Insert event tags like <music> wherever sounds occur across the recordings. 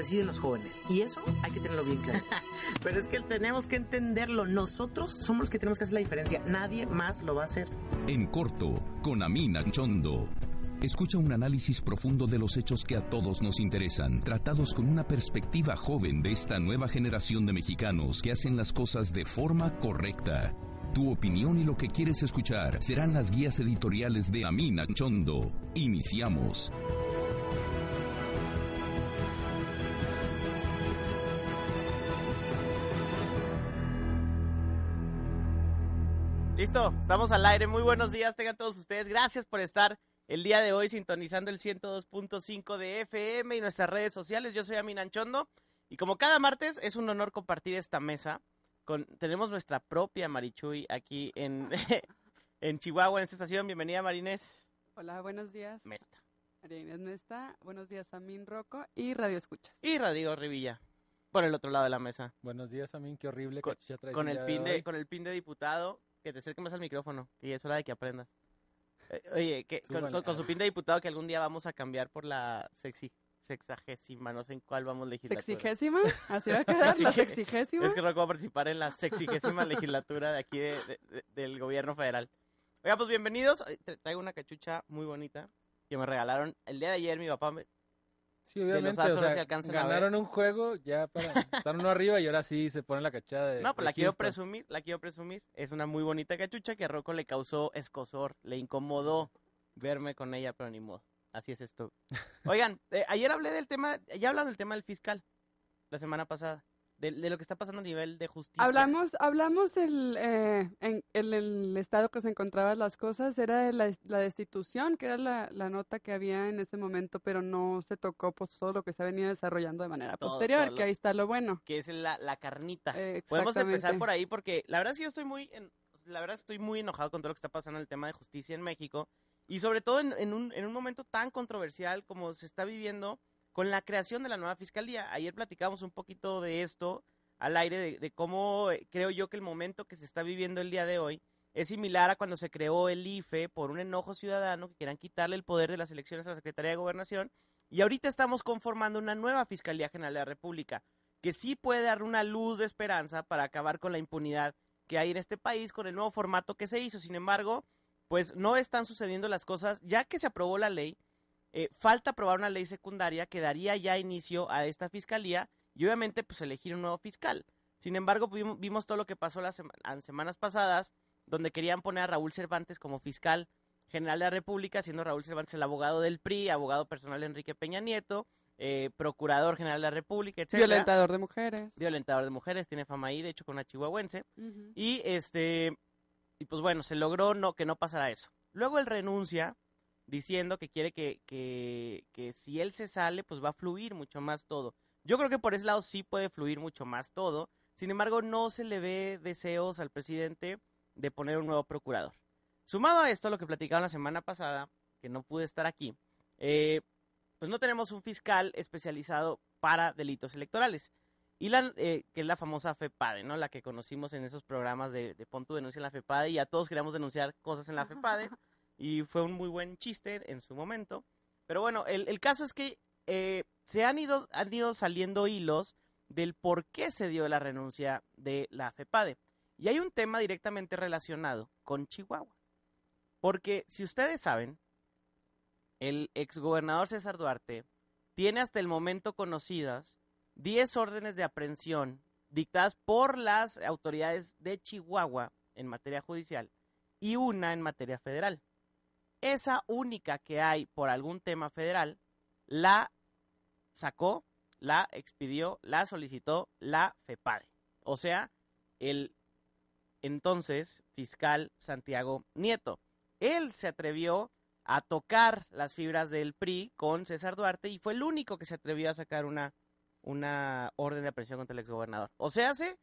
Residen los jóvenes. Y eso hay que tenerlo bien claro. <laughs> Pero es que tenemos que entenderlo. Nosotros somos los que tenemos que hacer la diferencia. Nadie más lo va a hacer. En corto, con Amina Chondo. Escucha un análisis profundo de los hechos que a todos nos interesan, tratados con una perspectiva joven de esta nueva generación de mexicanos que hacen las cosas de forma correcta. Tu opinión y lo que quieres escuchar serán las guías editoriales de Amina Chondo. Iniciamos. Listo, estamos al aire. Muy buenos días, tengan todos ustedes. Gracias por estar el día de hoy sintonizando el 102.5 de FM y nuestras redes sociales. Yo soy Amin Anchondo y como cada martes es un honor compartir esta mesa. Con, tenemos nuestra propia Marichuy aquí en, <laughs> en Chihuahua, en esta estación. Bienvenida, Marinés. Hola, buenos días. Mesta. María Inés Mesta. Buenos días, Amin Rocco y Radio Escuchas. Y Rodrigo Rivilla, por el otro lado de la mesa. Buenos días, Amin. Qué horrible Con, con el pin de con el pin de diputado, que te acerques más al micrófono. Y es hora de que aprendas. Eh, Oye, que, con, Súbale. con- con su pin de diputado que algún día vamos a cambiar por la sexi, sexagésima, no sé en cuál vamos legislatura. ¿Sexigésima? ¿Así va a quedar? ¿La sexigésima? Es que Rocco va a participar en la sexigésima legislatura de aquí de- de- de- del gobierno federal. Oiga, pues bienvenidos. Tra- Traigo una cachucha muy bonita que me regalaron el día de ayer mi papá. me- Sí, obviamente. o sea, se ganaron un juego ya para estar uno arriba y ahora sí se pone la cachada de. No, pues la quiero presumir, la quiero presumir. Es una muy bonita cachucha que a Rocco le causó escosor, le incomodó verme con ella, pero ni modo. Así es esto. <laughs> Oigan, eh, ayer hablé del tema, ya hablaron del tema del fiscal, la semana pasada, de, de lo que está pasando a nivel de justicia. Hablamos, hablamos el, eh, en, en el estado que se encontraban las cosas, era de la, la destitución, que era la, la nota que había en ese momento, pero no se tocó pues, todo lo que se ha venido desarrollando de manera Todo- posterior, todo lo- que ahí está lo bueno. que es la, la carnita. Eh, Podemos empezar por ahí porque la verdad sí yo estoy muy, en- la verdad estoy muy enojado con todo lo que está pasando en el tema de justicia en México y sobre todo en, en un, en un momento tan controversial como se está viviendo con la creación de la nueva fiscalía. Ayer platicamos un poquito de esto al aire, de, cómo eh, creo yo que el momento que se está viviendo el día de hoy es similar a cuando se creó el IFE por un enojo ciudadano que querían quitarle el poder de las elecciones a la Secretaría de Gobernación y ahorita estamos conformando una nueva Fiscalía General de la República que sí puede dar una luz de esperanza para acabar con la impunidad que hay en este país con el nuevo formato que se hizo. Sin embargo, pues no están sucediendo las cosas, ya que se aprobó la ley, eh, falta aprobar una ley secundaria que daría ya inicio a esta fiscalía y obviamente pues elegir un nuevo fiscal. Sin embargo, vimos, todo lo que pasó las sema- las semanas pasadas, donde querían poner a Raúl Cervantes como fiscal general de la República, siendo Raúl Cervantes el abogado del PRI, abogado personal de Enrique Peña Nieto, eh, procurador general de la República, etc. Violentador de mujeres. Violentador de mujeres, tiene fama ahí, de hecho con una chihuahuense. Y este, y pues bueno, se logró no, que no pasara eso. Luego él renuncia diciendo que quiere que, que, que si él se sale, pues va a fluir mucho más todo. Yo creo que por ese lado sí puede fluir mucho más todo. Sin embargo, no se le ve deseos al presidente de poner un nuevo procurador. Sumado a esto, lo que platicaban la semana pasada, que no pude estar aquí, eh, pues no tenemos un fiscal especializado para delitos electorales. Y la, eh, que es la famosa FEPADE, ¿no? La que conocimos en esos programas de, de Pon tu denuncia en la FEPADE y a todos queríamos denunciar cosas en la <laughs> FEPADE y fue un muy buen chiste en su momento. Pero bueno, el, el caso es que eh, se han ido, han ido saliendo hilos del por qué se dio la renuncia de la FEPADE. Y hay un tema directamente relacionado con Chihuahua. Porque si ustedes saben, el exgobernador César Duarte tiene hasta el momento conocidas 10 órdenes de aprehensión dictadas por las autoridades de Chihuahua en materia judicial y una en materia federal. Esa única que hay por algún tema federal la sacó, la expidió, la solicitó la FEPADE. O sea, el entonces fiscal Santiago Nieto. Él se atrevió a tocar las fibras del PRI con César Duarte y fue el único que se atrevió a sacar una, una orden de aprehensión contra el exgobernador. O sea, hace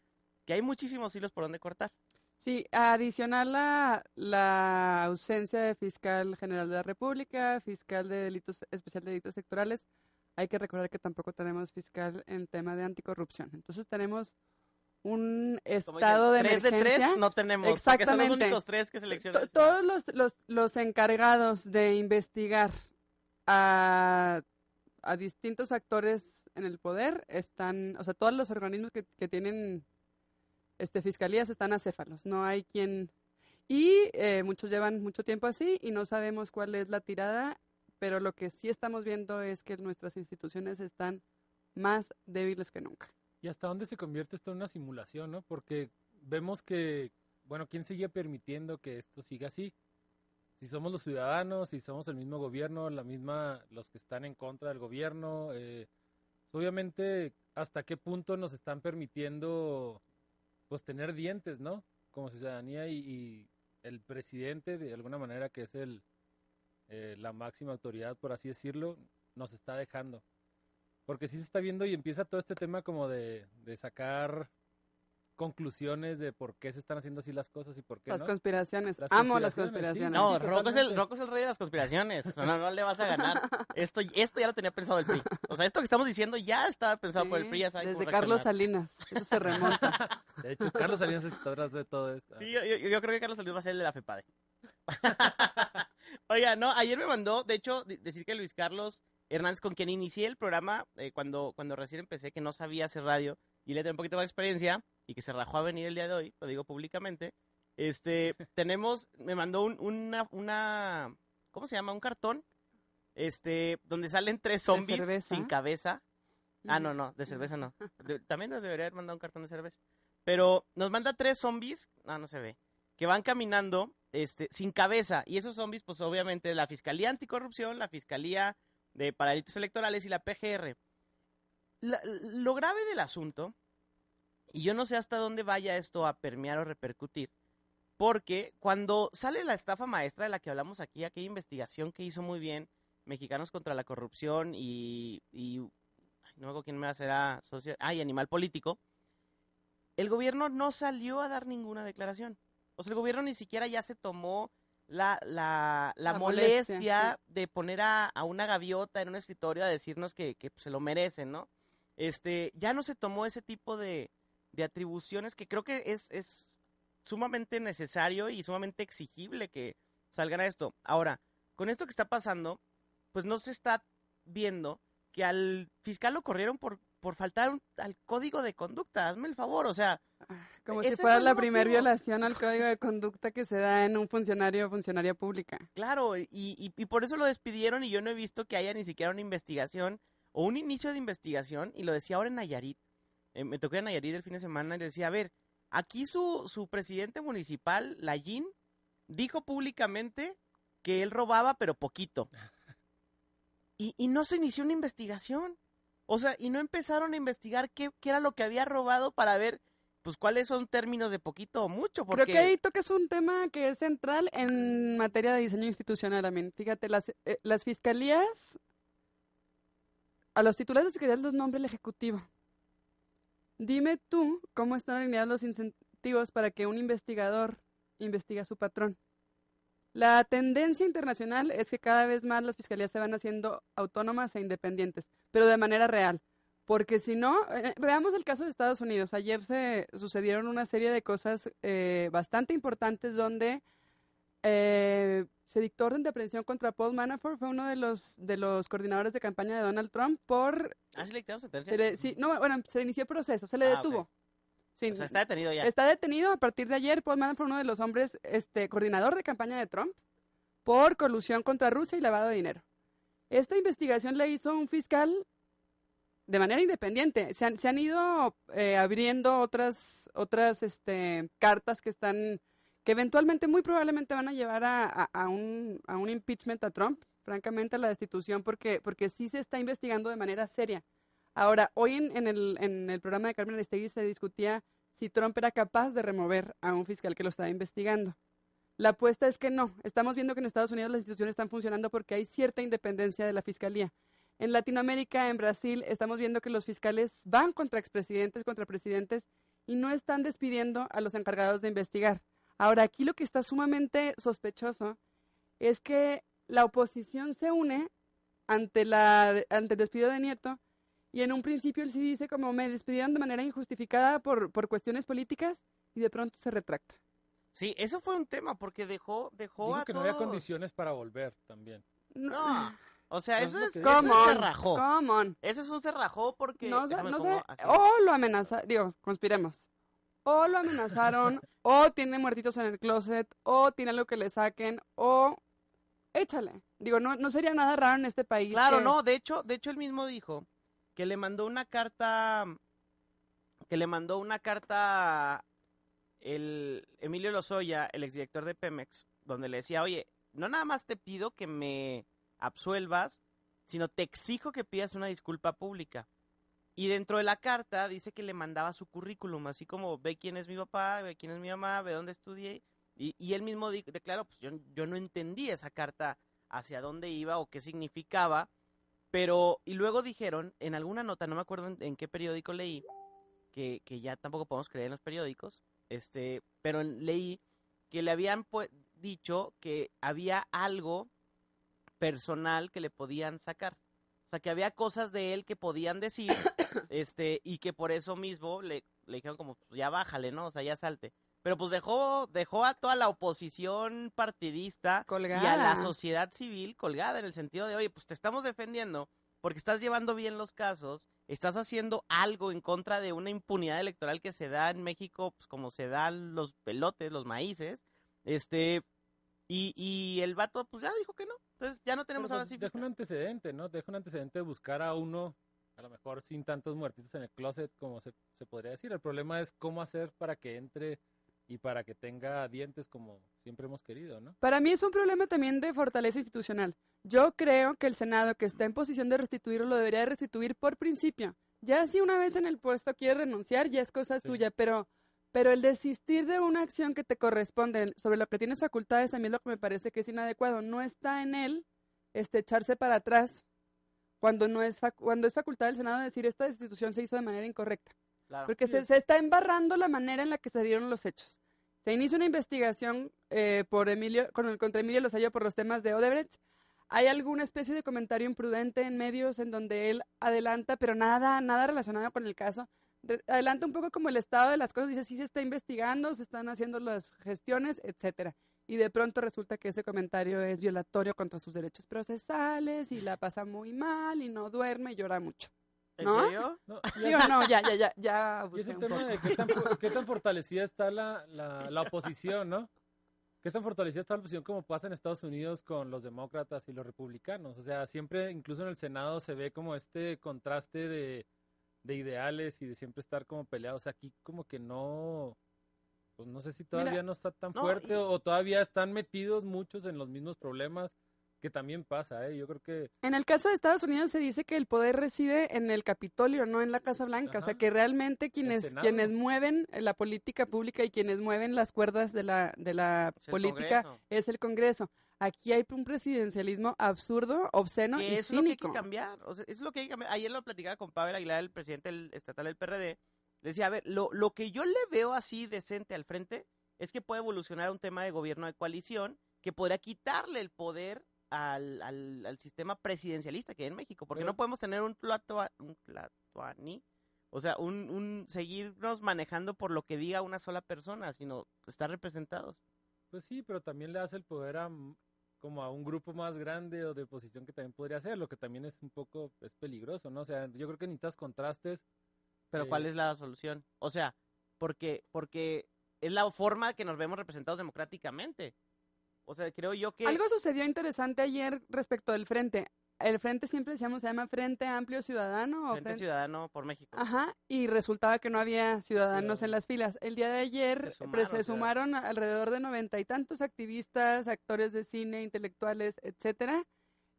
que hay muchísimos hilos por donde cortar. Sí, adicional a la ausencia de fiscal general de la República, fiscal de delitos, especial de delitos sectorales, hay que recordar que tampoco tenemos fiscal en tema de anticorrupción. Entonces tenemos un Como estado de dicen, tres de emergencia. tres no tenemos. Porque son los Exactamente. únicos tres que seleccionan. To- Todos los, los, los encargados de investigar a, a distintos actores en el poder están, o sea, todos los organismos que, que tienen este, fiscalías están acéfalos. No hay quien... Y eh, muchos llevan mucho tiempo así y no sabemos cuál es la tirada, pero lo que sí estamos viendo es que nuestras instituciones están más débiles que nunca. ¿Y hasta dónde se convierte esto en una simulación, no? Porque vemos que, bueno, ¿quién sigue permitiendo que esto siga así? Si somos los ciudadanos, si somos el mismo gobierno, la misma, los que están en contra del gobierno, eh, obviamente, ¿hasta qué punto nos están permitiendo, pues, tener dientes, no? Como ciudadanía y, y el presidente, de alguna manera, que es el, eh, la máxima autoridad, por así decirlo, nos está dejando. Porque sí se está viendo y empieza todo este tema como de, de sacar conclusiones de por qué se están haciendo así las cosas y por qué Las no. conspiraciones. Las Amo las conspiraciones, sí. No, sí, Rocco, es el, totalmente. Rocco es el rey de las conspiraciones. O sea, no, no le vas a ganar. <laughs> Esto, esto ya lo tenía pensado el PRI. O sea, esto que estamos diciendo ya estaba pensado por el PRI. Ya desde Carlos. Salinas. Eso se remonta. <laughs> De hecho, Carlos Salinas está atrás de todo esto. Sí, yo, yo- yo creo que Carlos Salinas va a ser el de la FEPADE. <laughs> Oiga, no, ayer me mandó, de hecho, de- decir que Luis Carlos Hernández, con quien inicié el programa eh, cuando, cuando recién empecé, que no sabía hacer radio y le tengo un poquito más de experiencia y que se rajó a venir el día de hoy, lo digo públicamente, este, <laughs> tenemos, me mandó un- una, una, ¿cómo se llama? Un cartón, este, donde salen tres zombies sin cabeza. Ah, no, no, de cerveza no. De- <laughs> también nos debería haber mandado un cartón de cerveza. Pero nos manda tres zombies, ah, no se ve, que van caminando este, sin cabeza. Y esos zombies, pues obviamente la Fiscalía Anticorrupción, la Fiscalía de para Delitos Electorales y la PGR. La- lo grave del asunto, y yo no sé hasta dónde vaya esto a permear o repercutir, porque cuando sale la estafa maestra de la que hablamos aquí, aquella investigación que hizo muy bien Mexicanos contra la Corrupción y, y no me acuerdo quién me será socio, ah, y Animal Político, el gobierno no salió a dar ninguna declaración. O sea, el gobierno ni siquiera ya se tomó la, la, la La molestia, molestia, de poner a, a una gaviota en un escritorio a decirnos que, que se lo merecen, ¿no? Este, ya no se tomó ese tipo de, de atribuciones que creo que es, es sumamente necesario y sumamente exigible que salgan a esto. Ahora, con esto que está pasando, pues no se está viendo que al fiscal lo corrieron por, por faltar un- al código de conducta. Hazme el favor, o sea, Como si fue fuera la primera violación al código de conducta que se da en un funcionario o funcionaria pública. Claro, y, y, y por eso lo despidieron y yo no he visto que haya ni siquiera una investigación o un inicio de investigación, y lo decía ahora en Nayarit. Eh, me tocó en Nayarit el fin de semana y le decía, a ver, aquí su, su presidente municipal, Lallín, dijo públicamente que él robaba, pero poquito. <laughs> Y, y no se inició una investigación. O sea, y no empezaron a investigar qué, qué era lo que había robado para ver, pues, cuáles son términos de poquito o mucho. Porque... Creo que ahí tocas un tema que es central en materia de diseño institucional también. Fíjate, las, eh, las fiscalías, a los titulares de fiscalías los nombra el Ejecutivo. Dime tú cómo están alineados los incentivos para que un investigador investigue a su patrón. La tendencia internacional es que cada vez más las fiscalías se van haciendo autónomas e independientes, pero de manera real. Porque si no, eh, veamos el caso de Estados Unidos. Ayer se sucedieron una serie de cosas eh, bastante importantes donde eh, se dictó orden de aprehensión contra Paul Manafort, fue uno de los de los coordinadores de campaña de Donald Trump por ¿Ah, sí le dictaron sentencia? se le- sí, no, bueno, se le inició el proceso, se le Ah, detuvo. Sí, O sea, está detenido ya. Está detenido a partir de ayer. Paul Manafort, uno de los hombres, este, coordinador de campaña de Trump, por colusión contra Rusia y lavado de dinero. Esta investigación la hizo un fiscal de manera independiente. Se han, se han ido eh, abriendo otras, otras este, cartas que están, que eventualmente, muy probablemente van a llevar a, un, impeachment a Trump, francamente a la destitución, porque, sí se está investigando de manera seria. Ahora, hoy en, en el, en el programa de Carmen Aristegui se discutía si Trump era capaz de remover a un fiscal que lo estaba investigando. La apuesta es que no. Estamos viendo que en Estados Unidos las instituciones están funcionando porque hay cierta independencia de la fiscalía. En Latinoamérica, en Brasil, estamos viendo que los fiscales van contra expresidentes, contra presidentes, y no están despidiendo a los encargados de investigar. Ahora, aquí lo que está sumamente sospechoso es que la oposición se une ante, la, ante el despido de Nieto y en un principio él sí dice como me despidieron de manera injustificada por, por cuestiones políticas y de pronto se retracta. Sí, eso fue un tema porque dejó, dejó Dijo a que no había todos- condiciones para volver también. No, o sea, eso es eso es on, cerrajó. come on. Eso es un cerrajó porque... No, no sé, o lo amenaza, digo, conspiremos. O lo amenazaron, o tiene muertitos en el closet, o tiene algo que le saquen, o échale. Digo, no, no sería nada raro en este país. Claro, que- no, de hecho, de hecho él mismo dijo que le mandó una carta, que le mandó una carta el Emilio Lozoya, el exdirector de Pemex, donde le decía, oye, no nada más te pido que me absuelvas, sino te exijo que pidas una disculpa pública. Y dentro de la carta dice que le mandaba su currículum, así como ve quién es mi papá, ve quién es mi mamá, ve dónde estudié. Y, él mismo declaró, pues yo, no entendí esa carta hacia dónde iba o qué significaba. Pero, y luego dijeron, en alguna nota, no me acuerdo en, qué periódico leí, que, que ya tampoco podemos creer en los periódicos, este, pero leí que le habían dicho que había algo personal que le podían sacar. O sea, que había cosas de él que podían decir, <coughs> este, y que por eso mismo le, le dijeron como, pues ya bájale, ¿no? O sea, ya salte. Pero pues dejó, dejó a toda la oposición partidista y a la sociedad civil colgada en el sentido de, oye, pues te estamos defendiendo porque estás llevando bien los casos, estás haciendo algo en contra de una impunidad electoral que se da en México, pues como se dan los pelotes, los maíces, este, y, y el vato pues ya dijo que no, entonces ya no tenemos Pero, ahora pues, sí deja un antecedente, ¿no? Deja un antecedente de buscar a uno, a lo mejor sin tantos muertitos en el closet, como se, se podría decir. El problema es cómo hacer para que entre y para que tenga dientes como siempre hemos querido, ¿no? Para mí es un problema también de fortaleza institucional. Yo creo que el Senado, que está en posición de restituirlo, lo debería de restituir por principio. Ya si una vez en el puesto quiere renunciar, ya es cosa Sí. suya, pero, pero el desistir de una acción que te corresponde sobre lo que tienes facultades, a mí es lo que me parece que es inadecuado. No está en él este, echarse para atrás cuando, no es cuando es facultad del Senado decir esta destitución se hizo de manera incorrecta. Claro. Porque se, se está embarrando la manera en la que se dieron los hechos. Se inicia una investigación eh, por Emilio, con el, contra Emilio Lozoya por los temas de Odebrecht. Hay alguna especie de comentario imprudente en medios en donde él adelanta, pero nada, nada relacionado con el caso. Adelanta un poco como el estado de las cosas, dice sí se está investigando, se están haciendo las gestiones, etcétera. Y de pronto resulta que ese comentario es violatorio contra sus derechos procesales y la pasa muy mal y no duerme y llora mucho. ¿En ¿no? serio? No, <laughs> y Digo, no, ya, ya, ya, ya. Y es el tema poco. de qué tan, qué tan <laughs> fortalecida está la, la, la oposición, ¿no? ¿Qué tan fortalecida está la oposición como pasa en Estados Unidos con los demócratas y los republicanos? O sea, siempre, incluso en el Senado, se ve como este contraste de, de ideales y de siempre estar como peleados. Aquí como que no, pues no sé si todavía Mira, no está tan no, fuerte y- o, o todavía están metidos muchos en los mismos problemas que también pasa, ¿eh? Yo creo que En el caso de Estados Unidos se dice que el poder reside en el Capitolio, no en la Casa Blanca. O sea, que realmente quienes, quienes mueven la política pública y quienes mueven las cuerdas de la, de la Es política es el Congreso. Aquí hay un presidencialismo absurdo, obsceno y eso es lo que hay cínico. que cambiar. O sea, eso es lo que hay que cambiar. Ayer lo platicaba con Pavel Aguilar, el presidente del- estatal del PRD. Decía, a ver, lo, lo que yo le veo así decente al frente es que puede evolucionar un tema de gobierno de coalición que podría quitarle el poder al, al, al sistema presidencialista que hay en México. Porque Pero- no podemos tener un, platua, un o sea, un, un seguirnos manejando por lo que diga una sola persona, sino estar representados. Pues sí, pero también le hace el poder a como a un grupo más grande o de oposición que también podría hacer, lo que también es un poco es peligroso, ¿no? O sea, yo creo que necesitas contrastes. Pero ¿cuál Eh, es la solución? O sea, porque, porque es la forma que nos vemos representados democráticamente. O sea, creo yo que... Algo sucedió interesante ayer respecto del frente. El frente siempre decíamos se llama Frente Amplio Ciudadano o Frente Frente- Ciudadano por México. Ajá, y resultaba que no había ciudadanos en las filas. El día de ayer Se sumaron, se alrededor de noventa y tantos activistas, actores de cine, intelectuales, etcétera,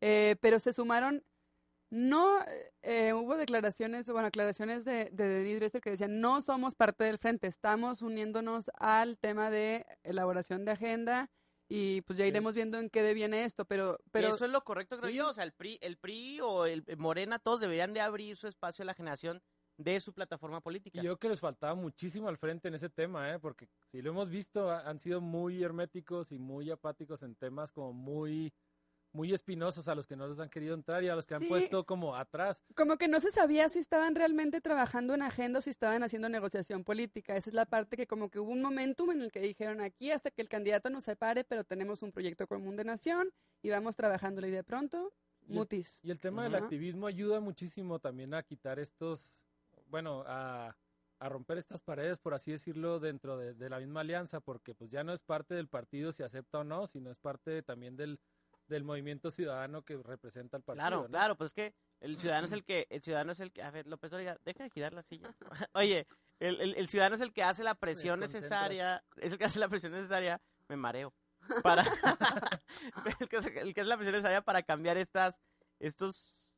eh, pero se sumaron, no eh, hubo declaraciones, bueno, aclaraciones de, de Dresser que decían, no somos parte del frente, estamos uniéndonos al tema de elaboración de agenda y pues ya Sí. iremos viendo en qué deviene esto, pero, pero eso es lo correcto, creo Sí. yo. O sea, el PRI, el PRI o el Morena, todos deberían de abrir su espacio a la generación de su plataforma política. Y yo creo que les faltaba muchísimo al frente en ese tema, ¿eh? porque si lo hemos visto, ha- han sido muy herméticos y muy apáticos en temas como muy, muy espinosos a los que no les han querido entrar y a los que han puesto como atrás. Como que no se sabía si estaban realmente trabajando en agenda o si estaban haciendo negociación política. Esa es la parte que como que hubo un momentum en el que dijeron aquí hasta que el candidato nos separe, pero tenemos un proyecto común de nación y vamos trabajándolo y de pronto, Y el- mutis. Y el tema del activismo ayuda muchísimo también a quitar estos, bueno, a, a romper estas paredes, por así decirlo, dentro de, de la misma alianza, porque pues ya no es parte del partido si acepta o no, sino es parte también del, del movimiento ciudadano que representa al partido. Claro, ¿no? claro, pues es que el <clears throat> ciudadano es el que, el ciudadano es el que, a ver, López Dóriga, deja de girar la silla. <laughs> Oye, el, el- el ciudadano es el que hace la presión necesaria, es el que hace la presión necesaria, me mareo, para, <laughs> <laughs> el, que hace, el que hace la presión necesaria para cambiar estas, estos,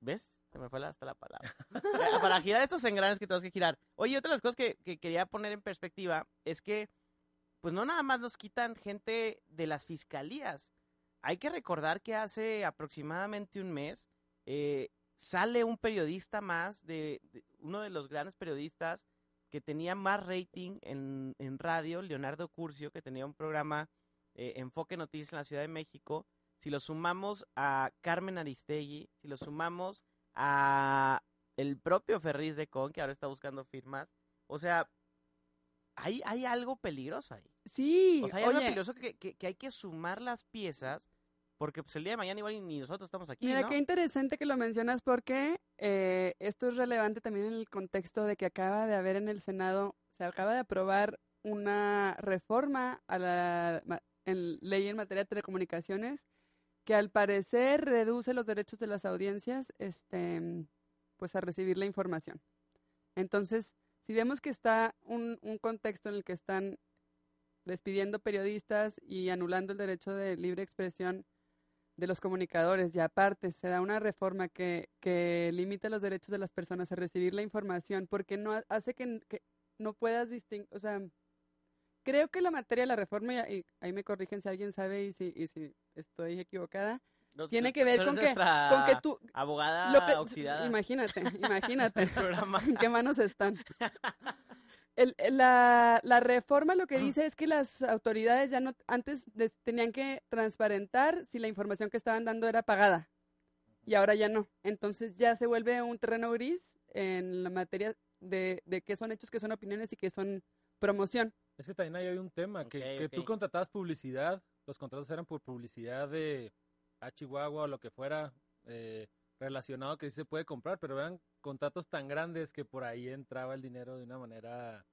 ¿ves? Se me fue la- hasta la palabra. Eh, para girar estos engranes que tenemos que girar. Oye, otra de las cosas que, que quería poner en perspectiva es que, pues no nada más nos quitan gente de las fiscalías. Hay que recordar que hace aproximadamente un mes eh, sale un periodista más, de, uno de los grandes periodistas que tenía más rating en, en radio, Leonardo Curcio, que tenía un programa eh, Enfoque Noticias en la Ciudad de México. Si lo sumamos a Carmen Aristegui, si lo sumamos a el propio Ferriz de Con, que ahora está buscando firmas, o sea, hay, hay algo peligroso ahí. Sí, O sea, hay algo oye, peligroso que, que- que hay que sumar las piezas, porque pues el día de mañana igual ni nosotros estamos aquí, Mira, ¿no? qué interesante que lo mencionas porque eh, esto es relevante también en el contexto de que acaba de haber en el Senado, se acaba de aprobar una reforma a la en ley en materia de telecomunicaciones que al parecer reduce los derechos de las audiencias este, pues a recibir la información. Entonces, si vemos que está un, un contexto en el que están despidiendo periodistas y anulando el derecho de libre expresión de los comunicadores y aparte se da una reforma que, que limita los derechos de las personas a recibir la información porque no ha- hace que, que no puedas distinguir, o sea, creo que la materia de la reforma, y, ahí me corrigen si alguien sabe y si, y si estoy equivocada, No, tiene que ver con que, con que tú... abogada lo pe- oxidada Imagínate, <laughs> imagínate. <laughs> ¿En qué manos están? <laughs> El- la, la reforma lo que dice es que las autoridades ya no, antes des- tenían que transparentar si la información que estaban dando era pagada y ahora ya no. Entonces ya se vuelve un terreno gris en la materia de, de qué son hechos, qué son opiniones y qué son promoción. Es que también ahí hay un tema, que, que tú contratabas publicidad, los contratos eran por publicidad de a Chihuahua o lo que fuera eh, relacionado que sí se puede comprar, pero eran contratos tan grandes que por ahí entraba el dinero de una manera...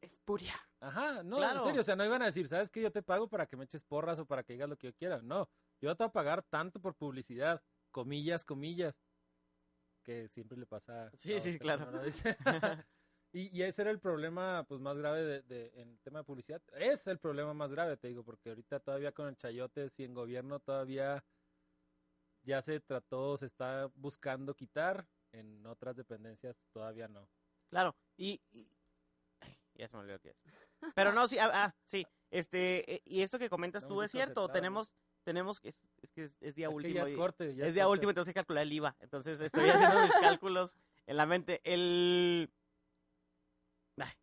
Espuria. Ajá, no, Claro. en serio, o sea, no iban a decir, ¿sabes qué? Yo te pago para que me eches porras o para que digas lo que yo quiera. No, yo te voy a pagar tanto por publicidad, comillas, comillas, que siempre le pasa. Sí, a sí, claro. <laughs> y, y ese era el problema pues más grave de, de- en el tema de publicidad. Es el problema más grave, te digo, porque ahorita todavía con el chayote, si en gobierno todavía ya se trató, se está buscando quitar, en otras dependencias todavía no. Claro, y, y- ay, ya se me olvidó qué es. Pero no, sí, ah, ah, sí, este, eh, y esto que comentas tú es cierto, tenemos, tenemos, es, es que es, es día Es que último. ya es y- corte. ya es día corte. último, entonces hay que calcular el IVA. Entonces estoy haciendo mis cálculos en la mente. El.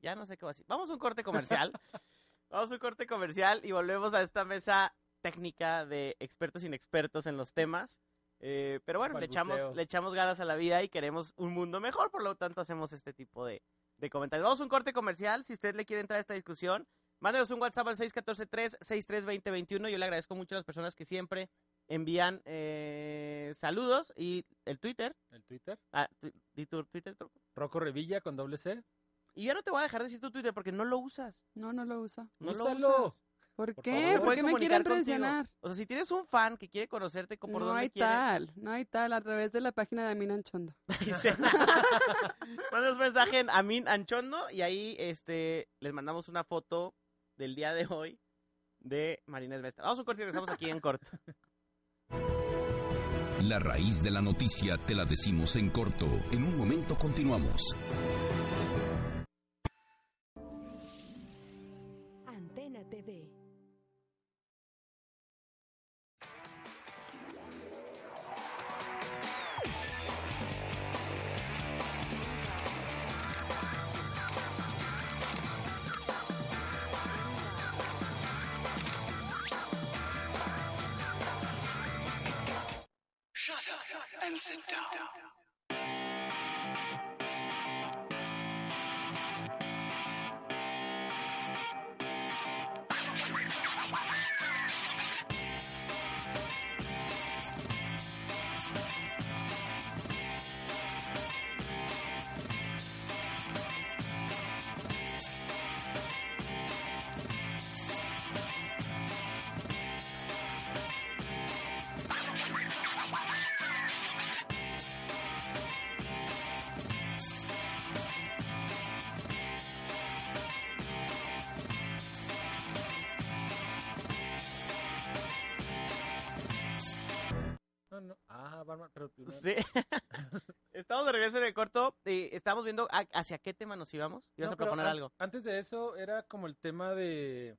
Ya no sé qué va a decir. Vamos a un corte comercial. <laughs> Vamos a un corte comercial y volvemos a esta mesa técnica de expertos inexpertos en los temas. Eh, pero bueno, le echamos, Balbuceo. le echamos ganas a la vida y queremos un mundo mejor, por lo tanto hacemos este tipo de, de comentarios. Vamos a un corte comercial. Si usted le quiere entrar a esta discusión, mándenos un WhatsApp al 614-363-2021. Yo le agradezco mucho a las personas que siempre envían eh, saludos y el Twitter. El Twitter. Ah, tu- di tu Twitter. Rocco Revilla con doble C. Y yo no te voy a dejar decir tu Twitter porque no lo usas. No, no lo uso. No Úsalo. lo usas. ¿Por Por qué? ¿Por qué me quieren contigo. presionar? O sea, si tienes un fan que quiere conocerte por No dónde hay quiere, tal, no hay tal, a través de la página de Amina Anchondo. <laughs> dice, mándanos mensaje en Amin Anchondo y ahí este les mandamos una foto del día de hoy de Marina Esvesta. Vamos a un corte y regresamos aquí en corto. La raíz de la noticia te la decimos en corto. En un momento continuamos. Batman, pero primero- Sí. <laughs> Estamos de regreso en el corto. y estamos viendo a- hacia qué tema nos íbamos. ¿Ibas No, a pero proponer an- algo? Antes de eso, era como el tema de,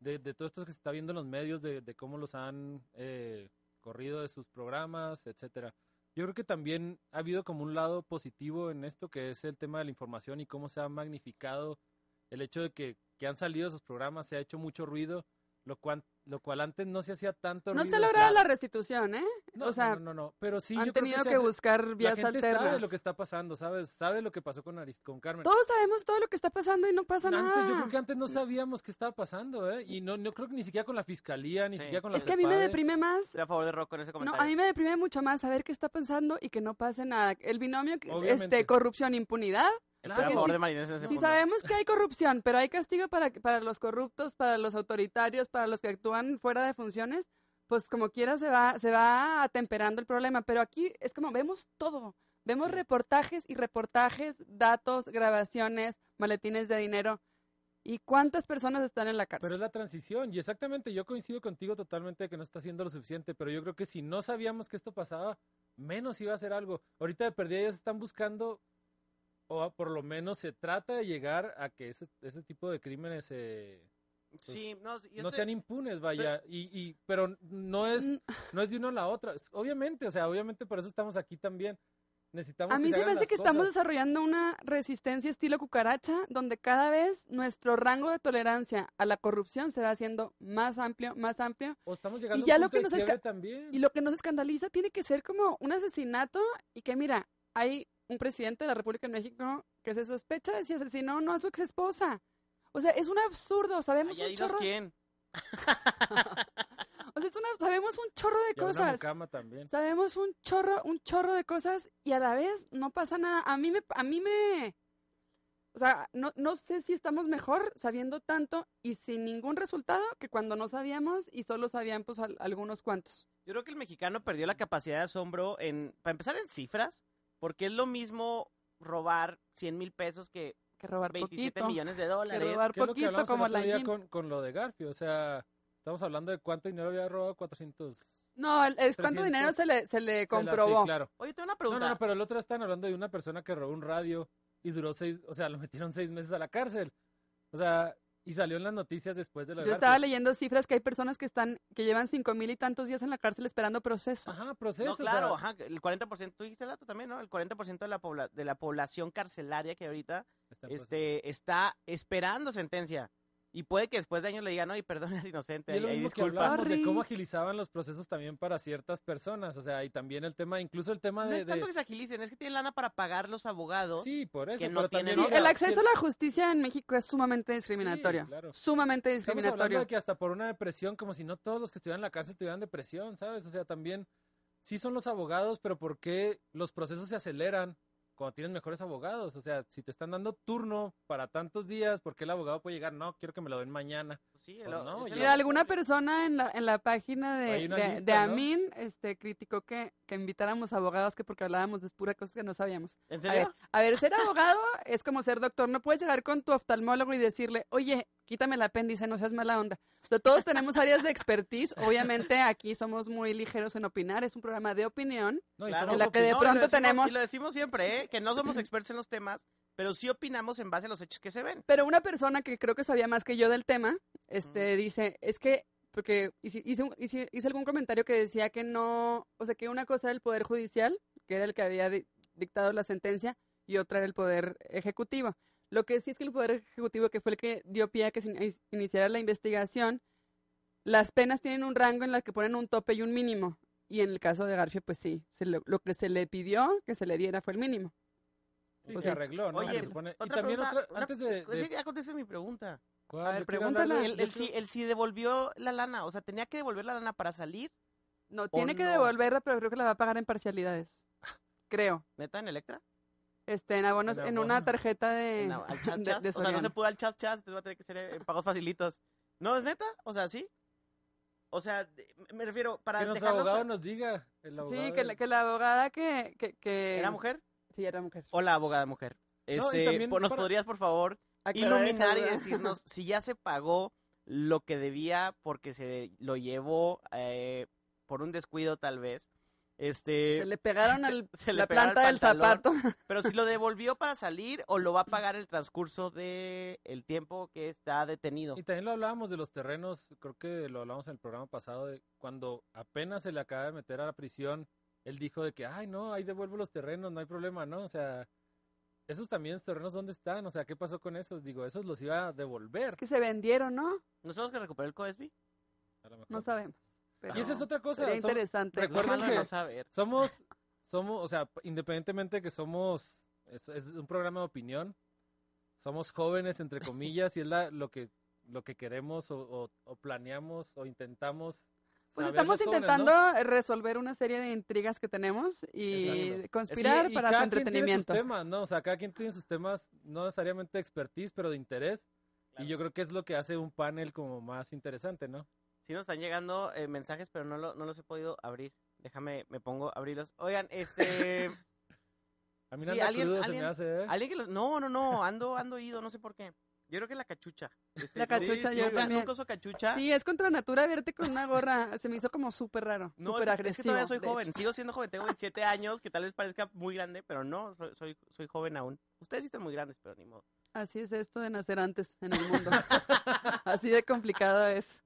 de, de todo esto que se está viendo en los medios, de, de cómo los han eh, corrido de sus programas, etcétera. Yo creo que también ha habido como un lado positivo en esto, que es el tema de la información y cómo se ha magnificado el hecho de que, que han salido esos programas, se ha hecho mucho ruido, lo cual, lo cual antes no se hacía tanto No ruido. se ha logrado claro. la restitución, ¿eh? No, o sea, no, no, no, pero sí, han yo creo tenido se que, hace- buscar la vías gente alternas. sabe lo que está pasando, ¿sabes? Sabe lo que pasó con, Aris- con Carmen. Todos sabemos todo lo que está pasando y no pasa Antes, nada. yo creo que antes no sabíamos qué estaba pasando, ¿eh? Y no, no creo que ni siquiera con la fiscalía, ni Sí. siquiera con la Es que a mí me deprime más. Estoy a favor de Rocco en ese No, comentario. a mí me deprime mucho más saber qué está pasando y que no pase nada. El binomio, Obviamente. este, corrupción, impunidad. A favor sí- de Marinés en ese Si punto. sabemos que hay corrupción, pero hay castigo para, para los corruptos, para los autoritarios, para los que actúan fuera de funciones, pues como quiera se va, se va atemperando el problema. Pero aquí es como vemos todo. Vemos Sí. reportajes y reportajes, datos, grabaciones, maletines de dinero. ¿Y cuántas personas están en la cárcel? Pero es la transición, y exactamente, yo coincido contigo totalmente de que no está haciendo lo suficiente, pero yo creo que si no sabíamos que esto pasaba, menos iba a hacer algo. Ahorita de perdida ellos están buscando, o por lo menos se trata de llegar a que ese, ese tipo de crímenes eh, Sí, no, yo no estoy- sean impunes, vaya, y, y pero no es, Mm, no es de uno a la otra. Obviamente, o sea, obviamente por eso estamos aquí también. Necesitamos A que mí se me hace que estamos desarrollando una resistencia estilo cucaracha, donde cada vez nuestro rango de tolerancia a la corrupción se va haciendo más amplio, más amplio. O estamos llegando ya a un lo punto que de nos también. Y lo que nos escandaliza tiene que ser como un asesinato y que mira, hay un presidente de la República de México que se sospecha de si asesinó o no a su ex esposa. O sea, es un absurdo, sabemos Ay, un chorro. quién. <laughs> O sea, es una- sabemos un chorro de Y a una cosas. también. Sabemos un chorro, un chorro de cosas y a la vez no pasa nada. A mí me, a mí me, o sea, no, no sé si estamos mejor sabiendo tanto y sin ningún resultado que cuando no sabíamos y solo sabían pues al- algunos cuantos. Yo creo que el mexicano perdió la capacidad de asombro en, para empezar en cifras, porque es lo mismo robar 100 mil pesos que Que robar 27 poquito. millones de Que dólares. robar ¿Qué es lo que como la día con, con lo de Garfio? O sea, estamos hablando de cuánto dinero había robado, 400... No, el, el cuánto 300. dinero se le, se le Se la- comprobó. Sí, claro. Oye, tengo una No, pregunta. no, no, pero el otro están hablando de una persona que robó un radio y duró seis, o sea, lo metieron seis meses a la cárcel. O sea, y salió en las noticias después de la Yo estaba leyendo cifras que hay personas que están, que llevan cinco mil y tantos días en la cárcel esperando proceso. Ajá, proceso. No, o sea, claro, ajá, el 40%, tú dijiste el dato también, ¿no? El 40% de la, pobla- de la población carcelaria que ahorita está en proceso. este, está esperando sentencia. Y puede que después de años le digan, no, y perdón, <laughs> es inocente, Y lo ahí- ahí mismo que hablábamos de cómo agilizaban los procesos también para ciertas personas. O sea, y también el tema, incluso el tema No de. es tanto de- que se agilicen, es que tienen lana para pagar los abogados. Sí, por eso. que no tienen el acceso a la justicia en México es sumamente discriminatorio. claro. Sumamente Estamos hablando discriminatorio. de que hasta por una depresión, como si no todos los que estuvieran en la cárcel tuvieran depresión, ¿sabes? O sea, también sí son los abogados, pero ¿por qué los procesos se aceleran cuando tienes mejores abogados? O sea, si te están dando turno para tantos días, ¿por qué el abogado puede llegar? No, quiero que me lo den mañana. Sí, Pues no, Mira, alguna persona en la, en la página de, de, lista, de ¿no? Amin este, criticó que, que invitáramos abogados que porque hablábamos de pura cosas que no sabíamos. ¿En A serio? ver, a ver, ser abogado es como ser doctor. No puedes llegar con tu oftalmólogo y decirle, oye, quítame el apéndice, no seas mala onda. O sea, todos tenemos áreas de expertise. Obviamente aquí somos muy ligeros en opinar. Es un programa de opinión. No, y Claro. somos En la que de No, y lo pronto decimos- tenemos- Y lo decimos siempre, ¿eh? Que no somos expertos en los temas, pero sí opinamos en base a los hechos que se ven. Pero una persona que creo que sabía más que yo del tema, este, dice, es que, porque hice, hice, un- hice- hice algún comentario que decía que no, o sea, que una cosa era el Poder Judicial, que era el que había di- dictado la sentencia, y otra era el Poder Ejecutivo. Lo que sí es que el Poder Ejecutivo, que fue el que dio pie a que se in- iniciara la investigación, las penas tienen un rango en el que ponen un tope y un mínimo. Y en el caso de Garfio, pues sí, se lo, lo que se le pidió que se le diera fue el mínimo. Sí, Pues se sí. arregló, ¿no? Oye, Se y también pregunta, otra, antes de... pues de- contesté mi pregunta. ¿Cuál? A ver, si devolvió la lana, o sea, tenía que devolver la lana para salir, No, tiene que no? devolverla, pero creo que la va a pagar en parcialidades. <laughs> Creo. neta, en Electra. Este, en abonos, En en una tarjeta de, En al chas, <laughs> de, chas. de o sea, no se pudo al chas chas, entonces va a tener que ser en pagos facilitos. ¿No es neta? O sea, ¿sí? O sea, de- me refiero, para Que nuestro dejarlos- abogado nos diga. el abogado Sí, que la, que la abogada que, que, que- ¿Era mujer? Sí, era mujer. Hola, abogada mujer. Este, ¿Nos para- podrías, por favor, iluminar y decirnos si ya se pagó lo que debía porque se lo llevó eh, por un descuido tal vez? Este, Se le pegaron al, se la al planta del pantalón. zapato. <laughs> pero si lo devolvió para salir o lo va a pagar el transcurso de el tiempo que está detenido. Y también lo hablábamos de los terrenos, creo que lo hablamos en el programa pasado, de cuando apenas se le acaba de meter a la prisión, él dijo de que, ay, no, ahí devuelvo los terrenos, no hay problema, ¿no? O sea, esos también terrenos, ¿dónde están? O sea, ¿qué pasó con esos? Digo, esos los iba a devolver. Es que se vendieron, ¿no? ¿Nos tenemos que recuperar el COESBI? No sabemos. pero Y esa es otra cosa. Sería interesante. Recuerden de que- no saber. Somos, somos, o sea, independientemente que somos, es, es un programa de opinión, somos jóvenes, entre comillas, y es la, lo que lo que queremos o, o- o planeamos o intentamos. Pues estamos intentando ¿no? resolver una serie de intrigas que tenemos y Exacto. conspirar Sí, y para su cada quien tiene sus entretenimiento. temas, ¿no? O sea, cada quien tiene sus temas, no necesariamente de expertise, pero de interés. Y yo creo que es lo que hace un panel como más interesante, ¿no? Sí nos están llegando eh, mensajes, pero no, lo- no los he podido abrir. Déjame, me pongo a abrirlos. Oigan, este... <laughs> A mí Sí, no anda alguien- crudo, se alguien- me hace, ¿eh? alguien que los... No, no, no, ando, ando ido, no sé por qué. Yo creo que la cachucha. Este, La sí, cachucha, sí, yo nunca- también. Nunca uso cachucha. Sí, es contra natura verte con una gorra. Se me hizo como súper raro, No, súper es, que- es que agresivo. todavía soy joven, hecho. sigo siendo joven, tengo 27 años, que tal vez parezca muy grande, pero no, soy, soy, soy joven aún. Ustedes sí están muy grandes, pero ni modo. Así es esto de nacer antes en el mundo. <laughs> Así de complicado es.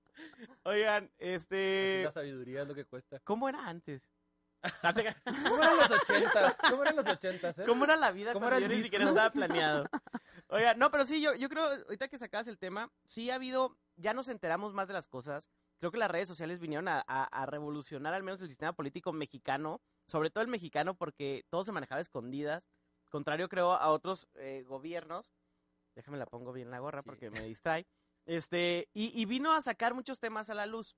Oigan, Así este... la sabiduría es lo que cuesta. ¿Cómo era antes? <laughs> ¿Cómo eran los ochentas? ¿Cómo eran los ochentas, eh? ¿Cómo era la vida ¿Cómo cuando era yo ni siquiera estaba planeado? Oiga, no, pero sí, yo, yo creo, ahorita que sacabas el tema, sí ha habido, ya nos enteramos más de las cosas. Creo que las redes sociales vinieron a, a- a revolucionar al menos el sistema político mexicano, sobre todo el mexicano, porque todo se manejaba a escondidas, contrario creo a otros eh, gobiernos. Déjame la pongo bien la gorra Sí. porque me distrae. Este, y, y vino a sacar muchos temas a la luz.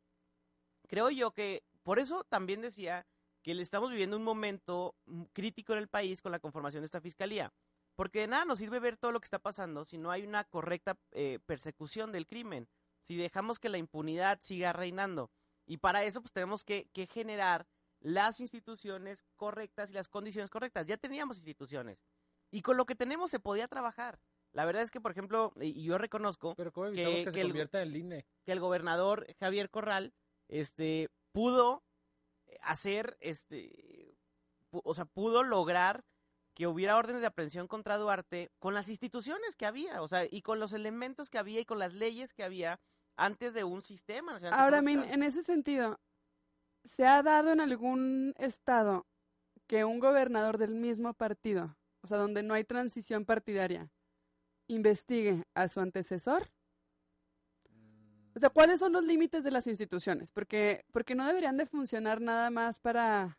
Creo yo que, por eso también decía que le estamos viviendo un momento mm, crítico en el país con la conformación de esta fiscalía. Porque de nada nos sirve ver todo lo que está pasando si no hay una correcta eh, persecución del crimen, si dejamos que la impunidad siga reinando. Y para eso pues tenemos que, que generar las instituciones correctas y las condiciones correctas. Ya teníamos instituciones. Y con lo que tenemos se podía trabajar. La verdad es que, por ejemplo, y yo reconozco Pero ¿cómo evitamos que- que, que se el- convierta en el INE? que el gobernador Javier Corral este pudo hacer este o sea pudo lograr que hubiera órdenes de aprehensión contra Duarte con las instituciones que había o sea y con los elementos que había y con las leyes que había antes de un sistema Ahora. Min, en ese sentido, ¿se ha dado en algún estado que un gobernador del mismo partido, o sea, donde no hay transición partidaria, investigue a su antecesor? O sea, ¿cuáles son los límites de las instituciones? Porque, porque no deberían de funcionar nada más para,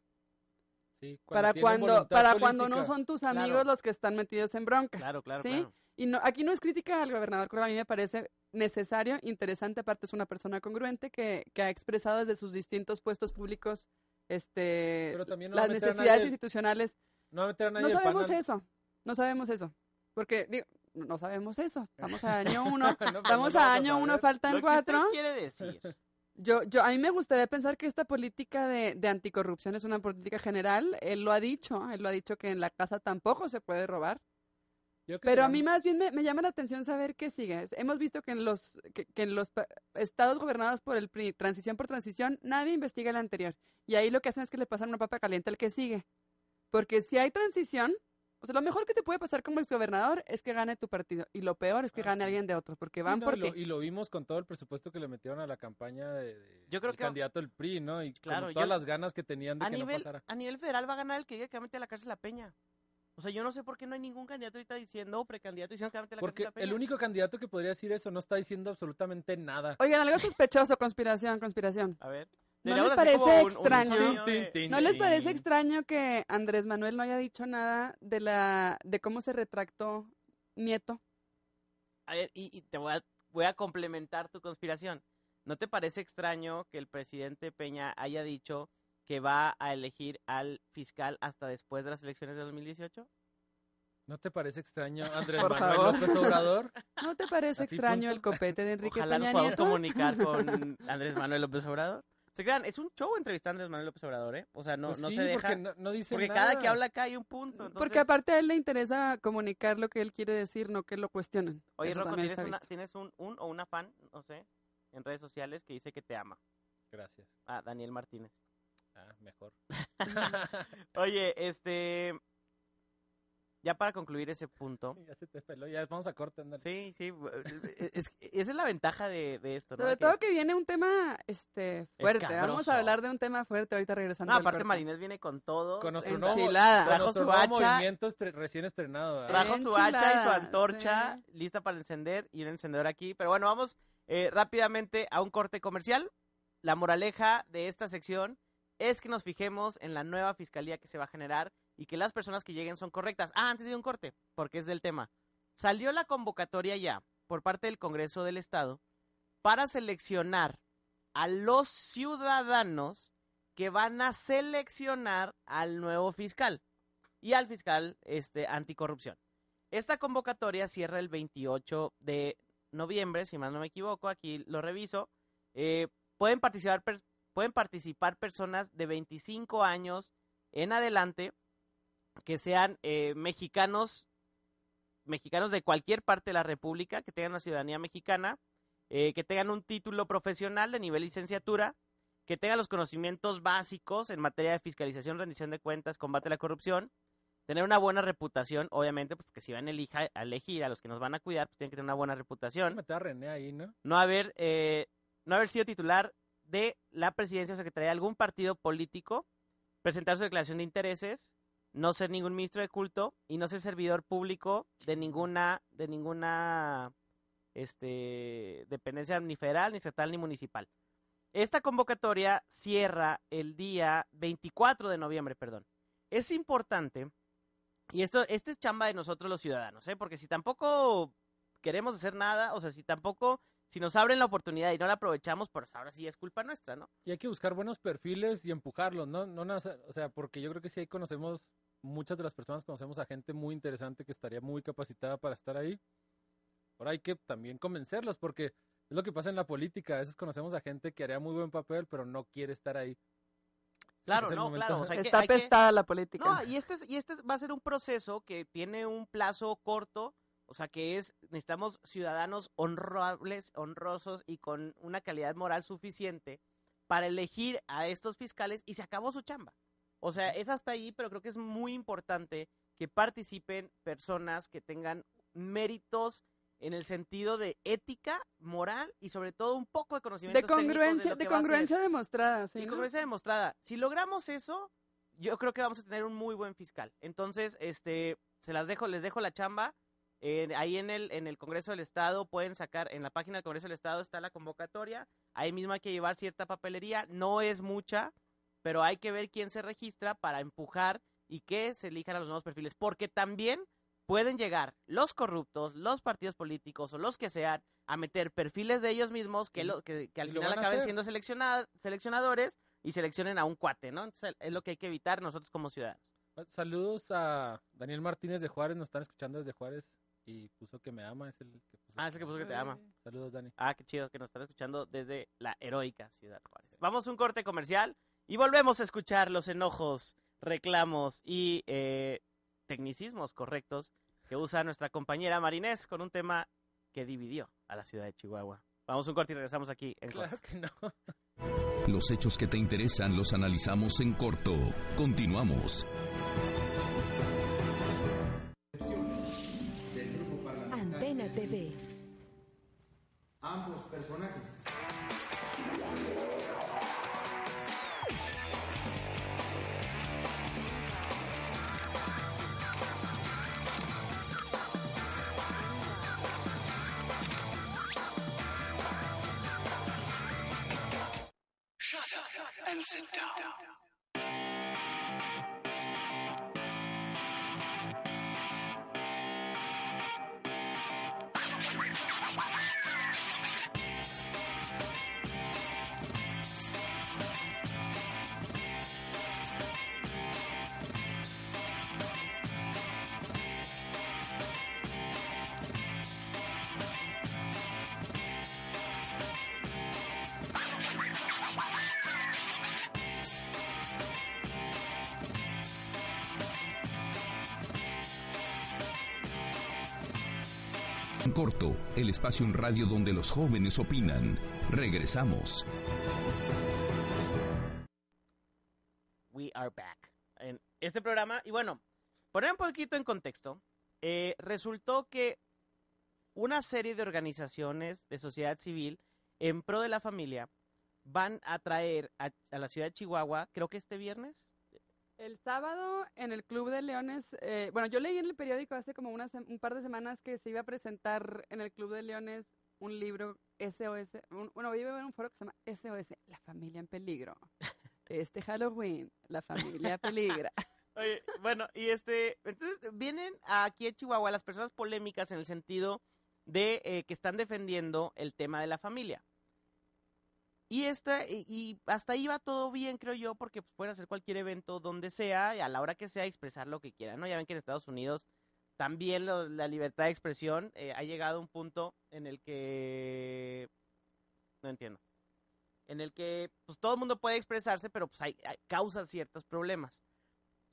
Sí, para cuando, para cuando no son tus Claro. amigos los que están metidos en broncas. claro claro ¿sí? claro Y no, aquí no es crítica al gobernador Corral, a mí me parece necesario, interesante, aparte es una persona congruente que, que ha expresado desde sus distintos puestos públicos este, Pero también no va las necesidades nadie- institucionales. No va a meter a nadie No sabemos panel. eso, no sabemos eso, porque digo, no sabemos eso, estamos a <laughs> año uno, No, pues estamos a año uno, faltan cuatro. quiere decir Yo, yo, a mí me gustaría pensar que esta política de, de anticorrupción es una política general. Él lo ha dicho, él lo ha dicho que en la casa tampoco se puede robar. Yo creo que Pero a mí más bien me, me llama la atención saber qué sigue. Hemos visto que en los que, que en los estados gobernados por el PRI, transición por transición, nadie investiga el anterior. Y ahí lo que hacen es que le pasan una papa caliente al que sigue. Porque si hay transición, o sea, lo mejor que te puede pasar como exgobernador es que gane tu partido. Y lo peor es que Ah, gane sí. alguien de otro, porque Sí, van no, por y, lo, ti. y lo vimos con todo el presupuesto que le metieron a la campaña de, de- Yo creo del que- candidato del PRI, ¿no? Y Claro, con todas yo- las ganas que tenían de a que no pasara. a nivel federal va a ganar el que diga que va a meter a la cárcel a Peña o sea yo no sé por qué no hay ningún candidato ahorita diciendo o precandidato diciendo que va a meter a la Porque cárcel a Peña el único candidato que podría decir eso no está diciendo absolutamente nada. Oigan, algo sospechoso, conspiración, conspiración. a ver ¿No les parece un- un extraño? de- ¿No les parece extraño que Andrés Manuel no haya dicho nada de la de cómo se retractó Nieto? A ver, y, y te voy a, voy a complementar tu conspiración. ¿No te parece extraño que el presidente Peña haya dicho que va a elegir al fiscal hasta después de las elecciones de 2018? ¿No te parece extraño Andrés Por Manuel favor. López Obrador? ¿No te parece Así extraño punto. el copete de Enrique Ojalá Peña nos podamos Nieto? comunicar con <laughs> Andrés Manuel López Obrador. Se crean, es un show entrevistar a Andrés Manuel López Obrador, ¿eh? O sea, no, Pues no sí, se deja. porque no, no dice Porque nada. cada que habla acá hay un punto. Porque aparte a él le interesa comunicar lo que él quiere decir, no que lo cuestionen. Oye, Eso Rocco, ¿tienes, una- tienes un, un o una fan, no sé, en redes sociales que dice que te ama? Gracias. Ah, Daniel Martínez. Ah, mejor. <laughs> Oye, este. Ya para concluir ese punto. <laughs> ya se te peló, ya vamos a corte. ándale. Sí, sí. Es, esa es la ventaja de, de esto, ¿no? Sobre todo que viene un tema este fuerte. Vamos a hablar de un tema fuerte ahorita regresando. No, aparte. Marinés viene con todo. Con nuestro nuevo, Enchilada. con Trajo nuestro su nuevo hacha. movimiento estre- recién estrenado. ¿verdad? Trajo su hacha y su antorcha sí. lista para encender y un encendedor aquí. Pero bueno, vamos eh, rápidamente a un corte comercial. La moraleja de esta sección es que nos fijemos en la nueva fiscalía que se va a generar y que las personas que lleguen son correctas. Ah, antes de un corte, porque es del tema. Salió la convocatoria ya por parte del Congreso del Estado para seleccionar a los ciudadanos que van a seleccionar al nuevo fiscal y al fiscal este, anticorrupción. Esta convocatoria cierra el 28 de noviembre, si mal no me equivoco, aquí lo reviso. Eh, pueden, participar, pueden participar personas de 25 años en adelante que sean eh, mexicanos, mexicanos de cualquier parte de la República, que tengan la ciudadanía mexicana, eh, que tengan un título profesional de nivel licenciatura, que tengan los conocimientos básicos en materia de fiscalización, rendición de cuentas, combate a la corrupción, tener una buena reputación, obviamente, pues, porque si van a, elija- a elegir a los que nos van a cuidar, pues tienen que tener una buena reputación. Meter a René ahí, ¿no? No haber, eh, no haber sido titular de la presidencia o secretaría de algún partido político, presentar su declaración de intereses, no ser ningún ministro de culto y no ser servidor público de ninguna, de ninguna este, dependencia ni federal, ni estatal, ni municipal. Esta convocatoria cierra el día 24 de noviembre, perdón. Es importante, y esto, este es chamba de nosotros los ciudadanos, ¿eh? porque si tampoco queremos hacer nada, o sea, si tampoco, si nos abren la oportunidad y no la aprovechamos, pues ahora sí es culpa nuestra, ¿no? Y hay que buscar buenos perfiles y empujarlos, ¿no? no o sea, porque yo creo que sí ahí conocemos, muchas de las personas conocemos a gente muy interesante que estaría muy capacitada para estar ahí. Ahora hay que también convencerlos, porque es lo que pasa en la política. A veces conocemos a gente que haría muy buen papel, pero no quiere estar ahí. Claro, no, momento. claro. o sea, hay que- Está que- pestada la política. No, y este, es- y este es- va a ser un proceso que tiene un plazo corto, o sea que es, necesitamos ciudadanos honrables, honrosos y con una calidad moral suficiente para elegir a estos fiscales y se acabó su chamba. O sea, es hasta ahí, pero creo que es muy importante que participen personas que tengan méritos en el sentido de ética, moral y sobre todo un poco de conocimiento de congruencia, de, congruencia demostrada, sí, ¿no? congruencia demostrada. Si logramos eso, yo creo que vamos a tener un muy buen fiscal. Entonces, este, se las dejo, les dejo la chamba. Eh, ahí en el, en el Congreso del Estado pueden sacar, en la página del Congreso del Estado está la convocatoria. Ahí mismo hay que llevar cierta papelería. No es mucha, pero hay que ver quién se registra para empujar y que se elijan a los nuevos perfiles. Porque también pueden llegar los corruptos, los partidos políticos o los que sean a meter perfiles de ellos mismos que, lo, que, que al final acaben siendo selecciona- seleccionadores y seleccionen a un cuate, ¿no? Entonces es lo que hay que evitar nosotros como ciudadanos. Saludos a Daniel Martínez de Juárez, nos están escuchando desde Juárez y puso que me ama, es el que puso. Ah, es el que puso que te ama. Saludos, Dani. Ah, qué chido que nos están escuchando desde la heroica ciudad Juárez. Vamos a un corte comercial y volvemos a escuchar los enojos, reclamos y eh, tecnicismos correctos que usa nuestra compañera Marinés con un tema que dividió a la ciudad de Chihuahua. Vamos a un corte y regresamos aquí en Claro corte. que no. Los hechos que te interesan los analizamos en corto. Continuamos. Espacio en radio donde los jóvenes opinan. Regresamos. We are back. En este programa, y bueno, poner un poquito en contexto, eh, resultó que una serie de organizaciones de sociedad civil en pro de la familia van a traer a, a la ciudad de Chihuahua, creo que este viernes, El sábado en el Club de Leones, eh, bueno, yo leí en el periódico hace como una sem- un par de semanas que se iba a presentar en el Club de Leones un libro SOS, un- bueno, iba a un foro que se llama SOS, La familia en peligro. <laughs> Este Halloween, la familia peligra. <laughs> Oye, bueno, y este, entonces vienen aquí a Chihuahua las personas polémicas en el sentido de eh, que están defendiendo el tema de la familia. Y esta, y, hasta ahí va todo bien, creo yo, porque pues, pueden hacer cualquier evento donde sea y a la hora que sea expresar lo que quieran, ¿no? Ya ven que en Estados Unidos también la libertad de expresión eh, ha llegado a un punto en el que no entiendo. En el que pues todo el mundo puede expresarse, pero pues hay, hay- causa ciertos problemas.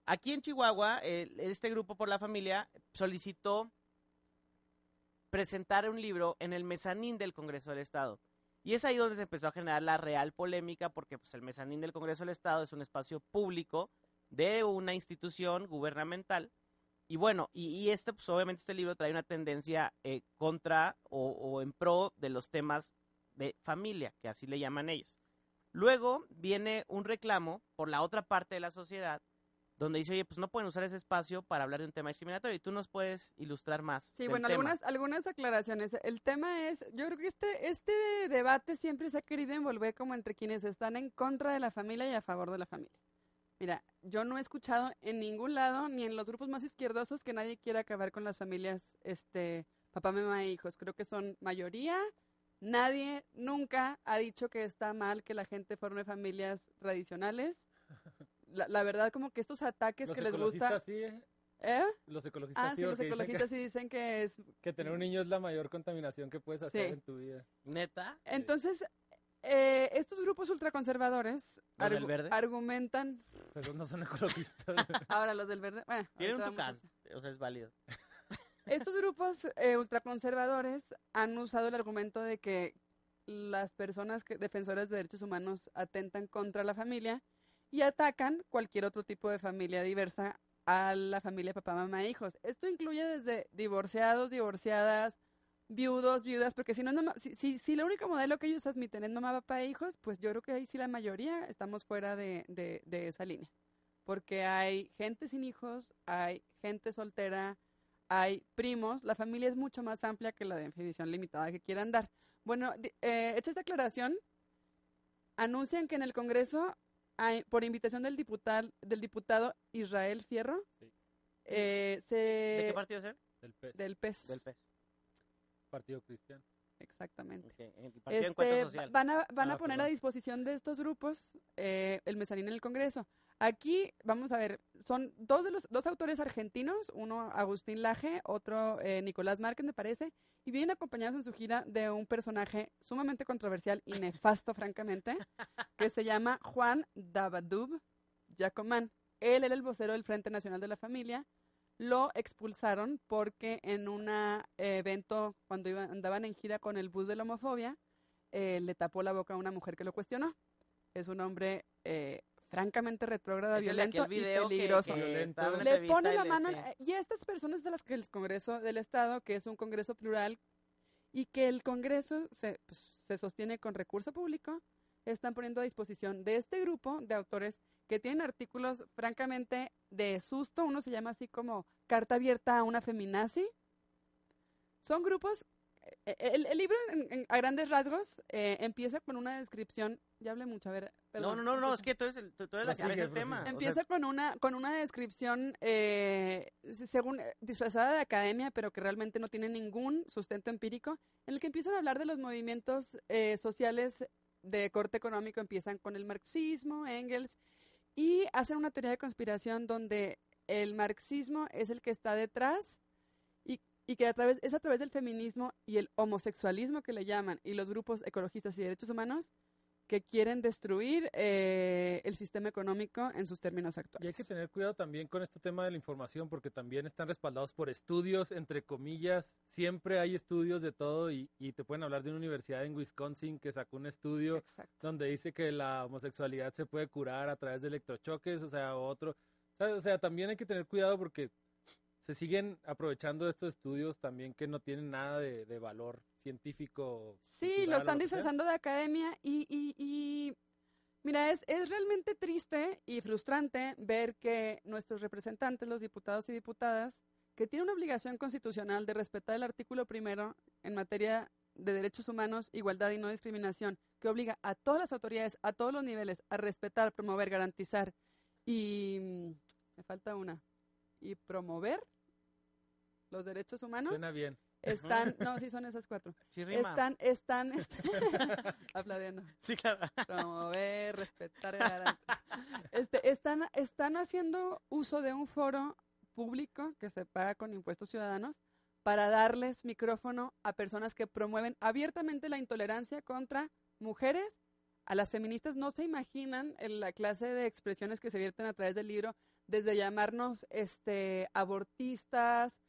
Aquí en Chihuahua, este grupo por la familia solicitó presentar un libro en el mezanín del Congreso del Estado. Y es ahí donde se empezó a generar la real polémica, porque pues, el mezanín del Congreso del Estado es un espacio público de una institución gubernamental. Y bueno, y, este, pues obviamente este libro trae una tendencia eh, contra o en pro de los temas de familia, que así le llaman ellos. Luego viene un reclamo por la otra parte de la sociedad, donde dice, oye, pues no pueden usar ese espacio para hablar de un tema discriminatorio. Y tú nos puedes ilustrar más. Sí, bueno, tema. algunas, algunas aclaraciones. El tema es, yo creo que este, este debate siempre se ha querido envolver como entre quienes están en contra de la familia y a favor de la familia. Mira, yo no he escuchado en ningún lado, ni en los grupos más izquierdosos, que nadie quiera acabar con las familias, este, papá, mamá e hijos. Creo que son mayoría. Nadie nunca ha dicho que está mal que la gente forme familias tradicionales. La, la verdad, como que estos ataques Los que les gusta... ecologistas sí, ¿eh? Los ecologistas Ah, sí, sí, los porque dicen que- ecologistas sí dicen que es que, tener un niño es la mayor contaminación que puedes hacer Sí. en tu vida. Neta. Entonces, eh, estos grupos ultraconservadores argumentan. Pues esos no son ecologistas. <laughs> Ahora, los del verde. Bueno, Tienen un tucán. O sea, es válido. <laughs> Estos grupos eh, ultraconservadores han usado el argumento de que las personas que, defensoras de derechos humanos atentan contra la familia y atacan cualquier otro tipo de familia diversa a la familia papá, mamá e hijos. Esto incluye desde divorciados, divorciadas, viudos, viudas, porque si no, si, si, si el único modelo que ellos admiten es mamá, papá e hijos, pues yo creo que ahí sí la mayoría estamos fuera de, de, de esa línea. Porque hay gente sin hijos, hay gente soltera, hay primos, la familia es mucho más amplia que la definición limitada que quieran dar. Bueno, eh, hecha esta aclaración, anuncian que en el Congreso, hay- por invitación del diputado, del diputado Israel Fierro, Sí. eh, se... ¿De qué partido es él? Del PES, Del PES. Del PES. Partido Cristiano. Exactamente. El Este, social. van a, van Ah, a poner a disposición de estos grupos eh, el mezanín en el Congreso. Aquí, vamos a ver, son dos de los dos autores argentinos, uno Agustín Laje, otro eh, Nicolás Márquez, me parece, y vienen acompañados en su gira de un personaje sumamente controversial y nefasto, <laughs> francamente, que se llama Juan Dabadub Yacomán. Él era el vocero del Frente Nacional de la Familia. Lo expulsaron porque en un evento, cuando iban, andaban en gira con el bus de la homofobia, eh, le tapó la boca a una mujer que lo cuestionó. Es un hombre eh, francamente aquel violento y que- peligroso. que Le pone y la mano decía- y estas personas de las que el Congreso del Estado, que es un Congreso plural y que el Congreso se, pues, se sostiene con recurso público, están poniendo a disposición de este grupo de autores que tienen artículos francamente de susto, uno se llama así como carta abierta a una feminazi. Son grupos, eh, el, el libro en- en- a grandes rasgos eh, empieza con una descripción ya hablé mucho, a ver. No, perdón. no, no, no, es que tú eres, el, tú, eres la que el tema. o sea, Empieza con una con una descripción eh, se- según eh, disfrazada de academia, pero que realmente no tiene ningún sustento empírico, en el que empiezan a hablar de los movimientos eh, sociales de corte económico, empiezan con el marxismo, Engels, y hacen una teoría de conspiración donde el marxismo es el que está detrás y, y que a través, es a través del feminismo y el homosexualismo que le llaman, y los grupos ecologistas y derechos humanos, que quieren destruir eh, el sistema económico en sus términos Y hay actuales. que tener cuidado también con este tema de la información porque también están respaldados por estudios, entre comillas. Siempre hay estudios de todo y, y te pueden hablar de una universidad en Wisconsin que sacó un estudio Exacto. donde dice que la homosexualidad se puede curar a través de electrochoques, o sea, otro. ¿sabes? O sea, también hay que tener cuidado porque se siguen aprovechando estos estudios también que no tienen nada de, de valor científico. Sí, lo están disfrazando de academia y, y, y mira, es, es realmente triste y frustrante ver que nuestros representantes, los diputados y diputadas, que tienen una obligación constitucional de respetar el artículo primero en materia de derechos humanos, igualdad y no discriminación, que obliga a todas las autoridades, a todos los niveles, a respetar, promover, garantizar y mm, me falta una y promover los derechos humanos. Suena bien. Están, no, sí son esas cuatro. <laughs> sí rima. Están, están, <laughs> este, <laughs> aplaudiendo. Sí, claro. Promover, respetar. Este, están, están haciendo uso de un foro público que se paga con impuestos ciudadanos para darles micrófono a personas que promueven abiertamente la intolerancia contra mujeres. A las feministas no se imaginan en la clase de expresiones que se vierten a través del libro, desde llamarnos este, abortistas,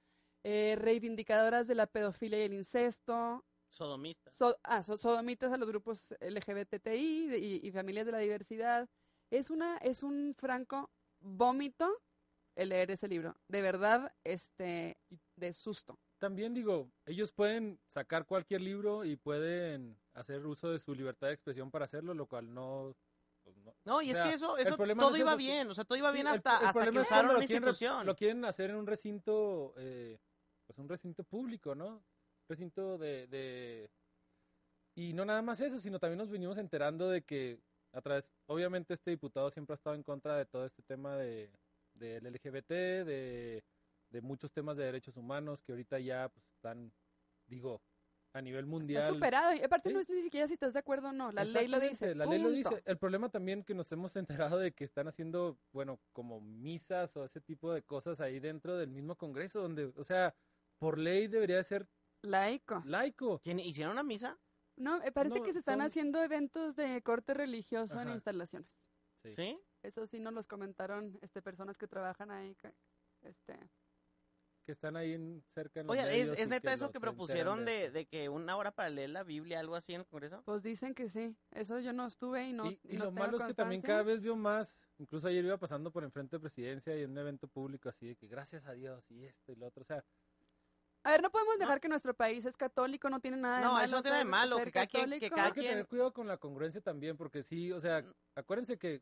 eh, reivindicadoras de la pedofilia y el incesto, Sodomista. so- ah, so- sodomitas a los grupos LGBTI de- y, y familias de la diversidad. Es una, es un franco vómito el leer ese libro. De verdad, este, de susto. También digo, ellos pueden sacar cualquier libro y pueden hacer uso de su libertad de expresión para hacerlo, lo cual no... pues no. No, y O es que eso, eso todo es iba eso, bien, o sea, todo iba bien el- hasta, el hasta que usaron re- institución. lo quieren hacer en un recinto, eh, pues un recinto público, ¿no? Recinto de, de... Y no nada más eso, sino también nos venimos enterando de que a través, obviamente este diputado siempre ha estado en contra de todo este tema de del LGBT, de, de muchos temas de derechos humanos que ahorita ya pues están, digo, a nivel mundial. Está superado. Y aparte Sí. no es ni siquiera si estás de acuerdo o no. La ley lo dice. La ley lo dice. El problema también que nos hemos enterado de que están haciendo, bueno, como misas o ese tipo de cosas ahí dentro del mismo Congreso, donde, o sea, por ley debería de ser Laico. laico. ¿Quién- ¿Hicieron una misa? No, eh, parece No, que se están son- haciendo eventos de corte religioso en instalaciones. Sí. ¿Sí? Eso sí nos los comentaron este, personas que trabajan ahí. que, Este, Que están ahí en, cerca en los Oye, ¿es, medios es neta eso que propusieron de, de que una hora para leer la Biblia, algo así en el Congreso? pues dicen que sí. Eso yo no estuve y no. y, y no lo malo es que también cada vez veo más, incluso ayer iba pasando por enfrente de presidencia y en un evento público así de que gracias a Dios y esto y lo otro, o sea, A ver, no podemos dejar que nuestro país es católico, no tiene nada de No, malo. eso no tiene de malo, que cada quien- que cada hay que tener cuidado con la congruencia también, porque sí, o sea, acuérdense que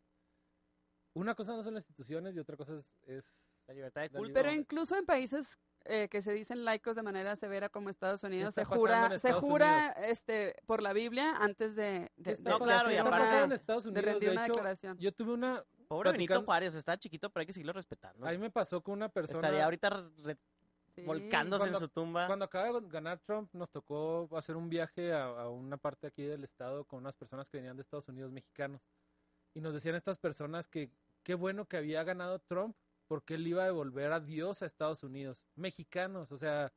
una cosa no son las instituciones y otra cosa es, es La libertad de culto. Pero incluso en países eh, que se dicen laicos de manera severa como Estados Unidos, se jura, se jura este, por la Biblia antes de, ¿Qué de, de- No, claro, aparte- pasando en Estados de Unidos. rendir De una hecho, declaración. yo tuve una, Pobre Benito platicando- Juárez, está chiquito, pero hay que seguirlo respetando. a mí me pasó con una persona. Estaría ahorita re- Sí. volcándose Cuando- en su tumba. Cuando acaba de ganar Trump, nos tocó hacer un viaje a, a una parte aquí del estado con unas personas que venían de Estados Unidos mexicanos. Y nos decían estas personas que qué bueno que había ganado Trump porque él iba a devolver a Dios a Estados Unidos. Mexicanos, o sea,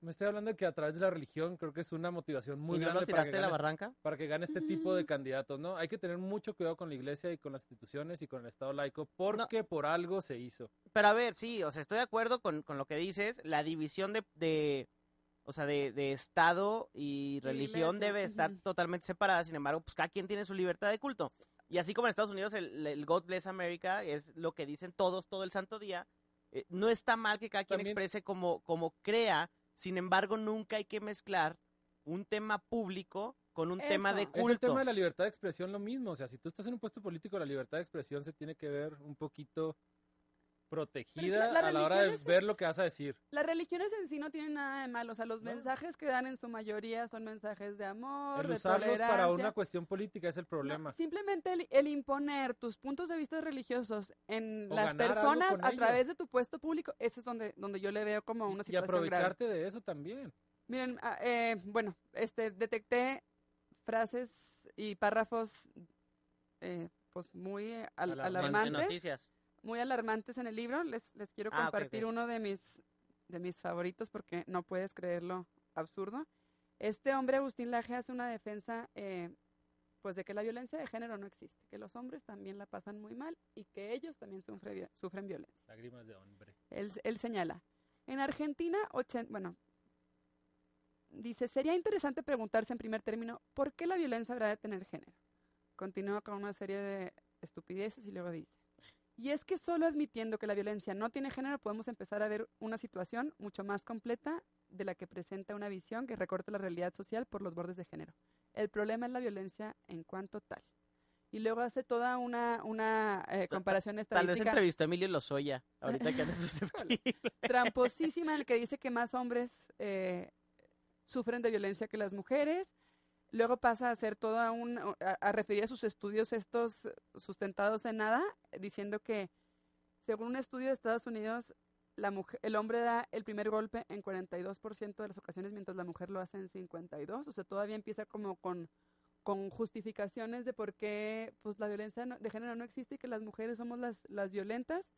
me estoy hablando de que a través de la religión creo que es una motivación muy ¿Y no grande para que, la gane, barranca? para que gane este tipo de Mm. candidatos, ¿no? Hay que tener mucho cuidado con la iglesia y con las instituciones y con el Estado laico porque por algo se hizo. Pero a ver, sí, o sea, estoy de acuerdo con, con lo que dices. La división de, de o sea, de, de Estado y religión iglesia, debe estar totalmente separada. Sin embargo, pues cada quien tiene su libertad de culto. Y así como en Estados Unidos el, el God Bless America es lo que dicen todos todo el santo día, eh, no está mal que cada quien También- exprese como, como crea. Sin embargo, nunca hay que mezclar un tema público con un tema de Eso. Es el culto. tema de la libertad de expresión lo mismo. O sea, si tú estás en un puesto político, la libertad de expresión se tiene que ver un poquito protegida la a la hora de ver lo que vas a decir. Las religiones en sí no tienen nada de malo, o sea, los No. mensajes que dan en su mayoría son mensajes de amor, El de usarlos para una cuestión política es el No, problema. simplemente el, el imponer tus puntos de vista religiosos en O las personas a través de tu puesto público, eso es donde, donde yo le veo como una y situación grave. aprovecharte de eso también. Miren, ah, eh, bueno, este, detecté frases y párrafos eh, pues muy al- Alarmantes. En- En alarmantes, noticias. Muy alarmantes en el libro. Les, les quiero Ah, compartir uno de mis, de mis favoritos porque no puedes creerlo absurdo. Este hombre, Agustín Laje, hace una defensa eh, pues de que la violencia de género no existe, que los hombres también la pasan muy mal y que ellos también sufren, vi- sufren violencia. Lágrimas de hombre. Él, él señala, en Argentina, ochen- bueno, dice, sería interesante preguntarse en primer término, ¿por qué la violencia habrá de tener género? Continúa con una serie de estupideces y luego dice, y es que solo admitiendo que la violencia no tiene género podemos empezar a ver una situación mucho más completa de la que presenta una visión que recorta la realidad social por los bordes de género. El problema es la violencia en cuanto tal. Y luego hace toda una, una eh, comparación Tal vez estadística entrevistó a Emilio Lozoya, ahorita que anda <laughs> susceptible. tramposísima en el que dice que más hombres eh, sufren de violencia que las mujeres. Luego pasa a hacer toda un, a, a referir a sus estudios estos sustentados en nada, diciendo que según un estudio de Estados Unidos, el hombre da el primer golpe en 42% de las ocasiones, mientras la mujer lo hace en 52. O sea, todavía empieza como con, con justificaciones de por qué pues, la violencia de género no existe y que las mujeres somos las, las violentas.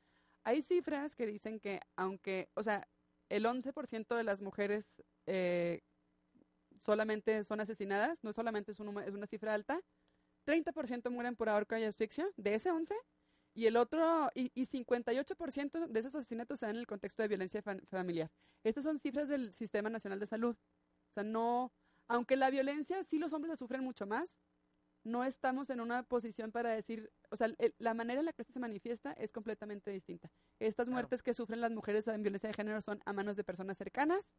Hay cifras que dicen que aunque, o sea, el 11% de las mujeres eh, solamente son asesinadas, no solamente es, un es una cifra alta, 30% mueren por ahorca y asfixia, de ese 11, y el otro, y, y 58% de esos asesinatos se dan en el contexto de violencia fam- familiar. Estas son cifras del Sistema Nacional de Salud. O sea, no, aunque la violencia sí los hombres la sufren mucho más, no estamos en una posición para decir, o sea, el- la manera en la que esto se manifiesta es completamente distinta. Estas Claro. muertes que sufren las mujeres en violencia de género son a manos de personas cercanas.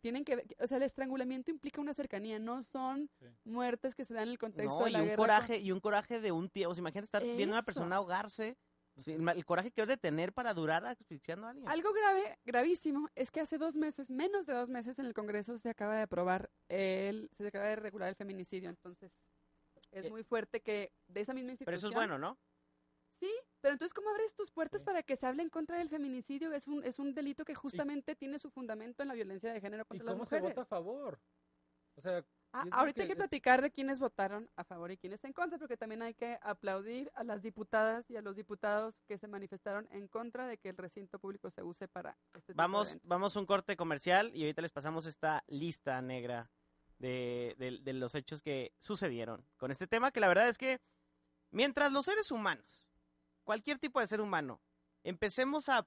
Tienen que, ver- o sea, el estrangulamiento implica una cercanía, no son Sí. muertes que se dan en el contexto No, de y la un guerra. coraje, y un coraje de un tío. O sea, imagínate estar viendo a una persona ahogarse. o sea, el coraje que has de tener para durar asfixiando a alguien. Algo grave, gravísimo, es que hace dos meses, menos de dos meses en el Congreso se acaba de aprobar el, se acaba de regular el feminicidio, entonces es Eh, muy fuerte que de esa misma institución. Pero eso es bueno, ¿no? Sí, pero entonces ¿cómo abres tus puertas Sí. para que se hable en contra del feminicidio? Es un, es un delito que justamente tiene su fundamento en la violencia de género ¿Y contra las cómo se mujeres. vota a favor? O sea, Ah, ahorita que hay que es- platicar de quiénes votaron a favor y quiénes en contra, porque también hay que aplaudir a las diputadas y a los diputados que se manifestaron en contra de que el recinto público se use para este tipo de Vamos, eventos. vamos a un corte comercial y ahorita les pasamos esta lista negra de, de- de los hechos que sucedieron con este tema, que la verdad es que mientras los seres humanos, cualquier tipo de ser humano, empecemos a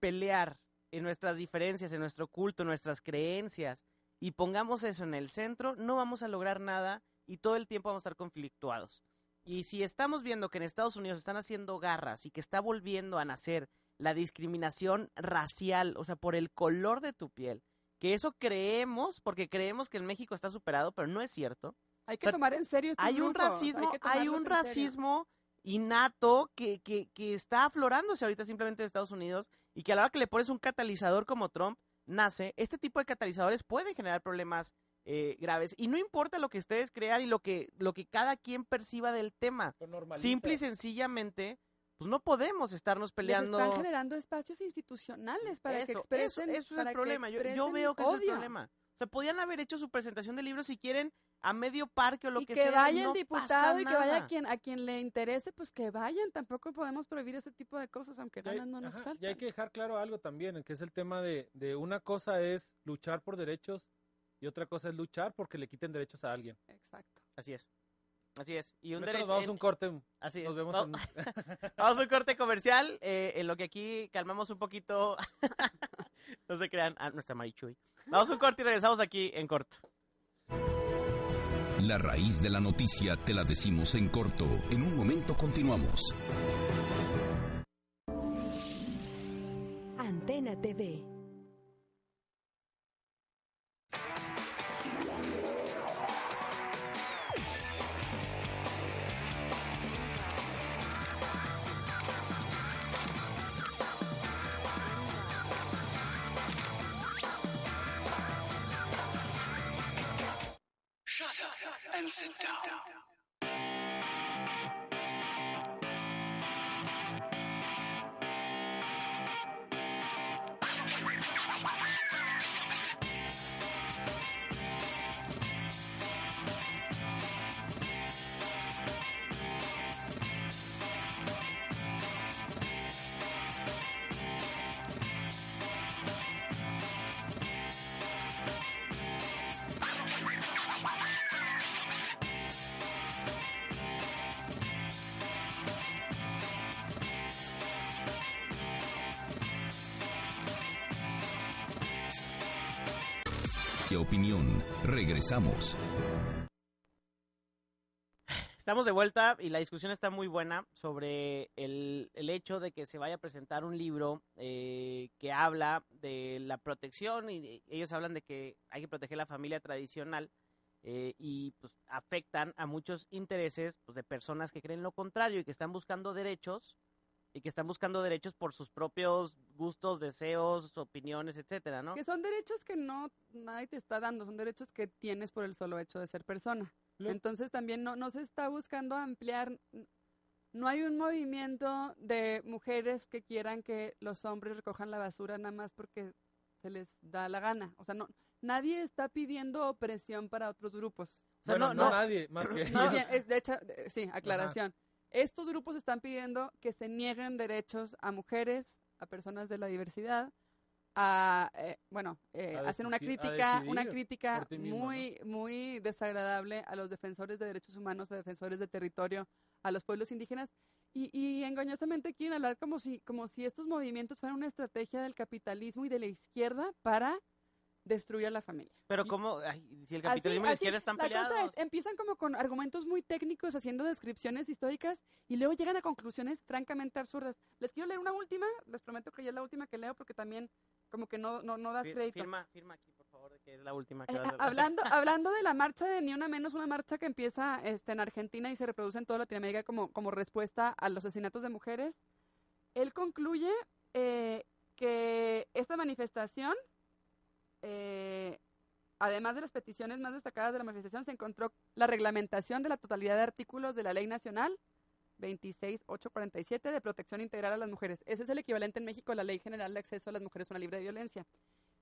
pelear en nuestras diferencias, en nuestro culto, en nuestras creencias, y pongamos eso en el centro, no vamos a lograr nada y todo el tiempo vamos a estar conflictuados. Y si estamos viendo que en Estados Unidos están haciendo garras y que está volviendo a nacer la discriminación racial, o sea, por el color de tu piel, que eso creemos, porque creemos que en México está superado, pero no es cierto. Hay que o sea, tomar en serio Hay un racismo, hay, un racismo innato que, que, que está aflorándose ahorita simplemente en Estados Unidos y que a la hora que le pones un catalizador como Trump, nace, este tipo de catalizadores pueden generar problemas eh, graves. Y no importa lo que ustedes crean y lo que, lo que cada quien perciba del tema. Simple y sencillamente, pues no podemos estarnos Les peleando. están generando espacios institucionales para que Eso, expresen eso, eso es para el que problema. Yo, yo veo que es el problema. O sea, podían haber hecho su presentación de libros si quieren a medio parque o lo y que, que, sea. vaya no el diputado y que vaya a quien a quien le interese, pues que vayan. Tampoco podemos prohibir ese tipo de cosas, aunque ganas no nos ajá, faltan. Y hay que dejar claro algo también, que es el tema de, de una cosa es luchar por derechos y otra cosa es luchar porque le quiten derechos a alguien. Exacto. Así es. Así es. Y un Con esto dere- nos vamos a en- un corte. así Nos es. vemos Va- en... <laughs> Vamos a un corte comercial, eh, en lo que aquí calmamos un poquito. <laughs> <laughs> no se crean a nuestra Marichuy. Vamos a un corte y regresamos aquí en corto. La raíz de la noticia te la decimos en corto. En un momento continuamos. Opinión. Regresamos. Estamos de vuelta y la discusión está muy buena sobre el, el hecho de que se vaya a presentar un libro eh, que habla de la protección y ellos hablan de que hay que proteger la familia tradicional eh, y pues afectan a muchos intereses pues, de personas que creen lo contrario y que están buscando derechos y que están buscando derechos por sus propios gustos, deseos, opiniones, etcétera, ¿no? Que son derechos que no nadie te está dando, son derechos que tienes por el solo hecho de ser persona. Lo- Entonces también no, no se está buscando ampliar, no hay un movimiento de mujeres que quieran que los hombres recojan la basura nada más porque se les da la gana. O sea, no, nadie está pidiendo opresión para otros grupos. O sea, Bueno, no- no, no- nadie, más que <clears throat> es- de hecho, de- sí, aclaración. Estos grupos están pidiendo que se nieguen derechos a mujeres, a personas de la diversidad, a, eh, bueno, eh, A hacen una crítica, una crítica mismo, muy, muy desagradable a los defensores de derechos humanos, a defensores de territorio, a los pueblos indígenas. Y, y engañosamente quieren hablar como si, como si estos movimientos fueran una estrategia del capitalismo y de la izquierda para destruir a la familia. Pero cómo, ay, si el Así- capitalismo y la así, están la peleados. cosa es, empiezan como con argumentos muy técnicos, haciendo descripciones históricas, y luego llegan a conclusiones francamente absurdas. Les quiero leer una última, les prometo que ya es la última que leo, porque también como que no, no, no das Fir- crédito. Firma, firma aquí, por favor, que es la última que Eh, vas a- hablando, <laughs> hablando de la marcha de Ni Una Menos, una marcha que empieza este, en Argentina y se reproduce en toda Latinoamérica como, como respuesta a los asesinatos de mujeres, él concluye eh, que esta manifestación, eh, además de las peticiones más destacadas de la manifestación, se encontró la reglamentación de la totalidad de artículos de la Ley Nacional 26847 de protección integral a las mujeres. Ese es el equivalente en México a la Ley General de Acceso a las Mujeres a una Libre de Violencia.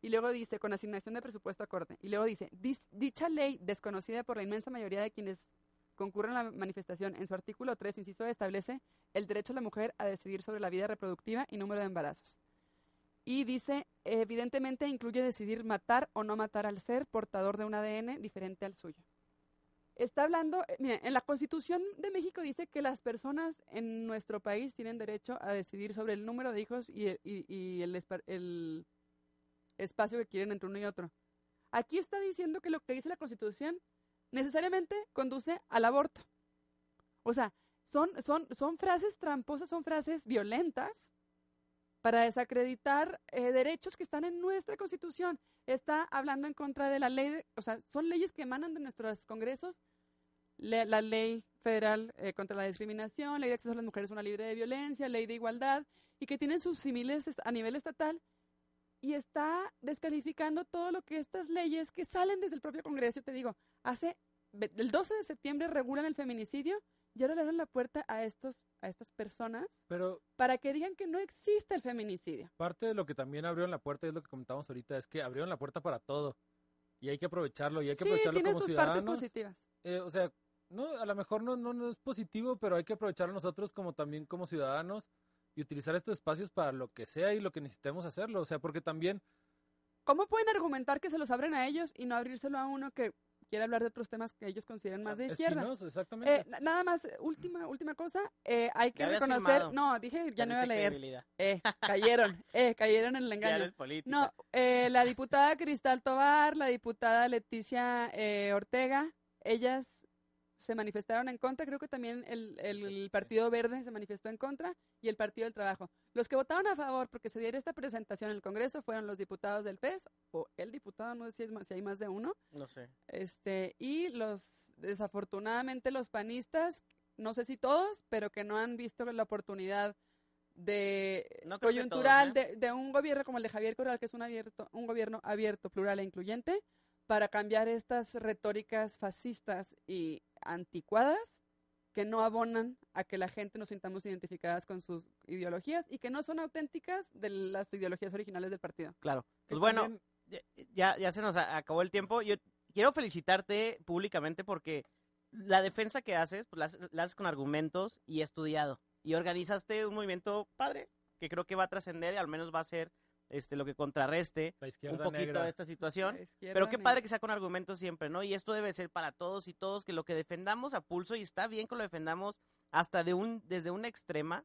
Y luego dice, con asignación de presupuesto acorde. Y luego dice, "Dis- dicha ley, desconocida por la inmensa mayoría de quienes concurren a la manifestación, en su artículo 3, inciso, establece el derecho de la mujer a decidir sobre la vida reproductiva y número de embarazos. Y dice, evidentemente incluye decidir matar o no matar al ser portador de un ADN diferente al suyo. Está hablando, eh, mire, en la Constitución de México dice que las personas en nuestro país tienen derecho a decidir sobre el número de hijos y el, espacio que quieren entre uno y otro. Aquí está diciendo que lo que dice la Constitución necesariamente conduce al aborto. O sea, son, son frases tramposas, son frases violentas para desacreditar eh, derechos que están en nuestra Constitución. Está hablando en contra de la ley, o sea, son leyes que emanan de nuestros congresos. La ley federal eh, contra la discriminación, ley de acceso a las mujeres a una libre de violencia, ley de igualdad, y que tienen sus similes a nivel estatal, y está descalificando todo lo que estas leyes que salen desde el propio Congreso, te digo, hace el 12 de septiembre regulan el feminicidio y ahora le abren la puerta a estos a estas personas Pero para que digan que no existe el feminicidio. parte de lo que también abrieron la puerta, y es lo que comentábamos ahorita, es que abrieron la puerta para todo. Y hay que aprovecharlo, y hay que Sí, aprovecharlo tiene como sus partes ciudadanos. positivas. Eh, o sea, no, a lo mejor no, no, no es positivo, pero hay que aprovecharlo nosotros como también como ciudadanos y utilizar estos espacios para lo que sea y lo que necesitemos hacerlo. O sea, porque también ¿Cómo pueden argumentar que se los abren a ellos y no abrírselo a uno que quiere hablar de otros temas que ellos consideran más de izquierda? espinoso, exactamente. Eh, na- nada más, última, última cosa, eh, hay que reconocer, firmado. no, dije, ya no iba a leer, eh, cayeron, eh, cayeron en el <laughs> engaño. No, eh, la diputada Cristal Tobar, la diputada Leticia eh, Ortega, ellas se manifestaron en contra, creo que también el, el Partido Verde se manifestó en contra y el Partido del Trabajo. Los que votaron a favor porque se diera esta presentación en el Congreso fueron los diputados del PES o el diputado, no sé si, es más- si hay más de uno, No sé. este y los desafortunadamente los panistas, no sé si todos, pero que no han visto la oportunidad de No coyuntural todos, ¿eh? de, de un gobierno como el de Javier Corral, que es un abierto, un gobierno abierto, plural e incluyente, para cambiar estas retóricas fascistas y anticuadas que no abonan a que la gente nos sintamos identificadas con sus ideologías y que no son auténticas de las ideologías originales del partido. Claro. Pues bueno, también- ya, ya se nos acabó el tiempo. Yo quiero felicitarte públicamente porque la defensa que haces, pues la, haces- la haces con argumentos y estudiado. Y organizaste un movimiento padre que creo que va a trascender y al menos va a ser este lo que contrarreste un poquito negra. esta situación. Pero qué negra. padre que sea con argumentos siempre, ¿no? Y esto debe ser para todos y todos, que lo que defendamos a pulso, y está bien que lo defendamos hasta de un, desde una extrema,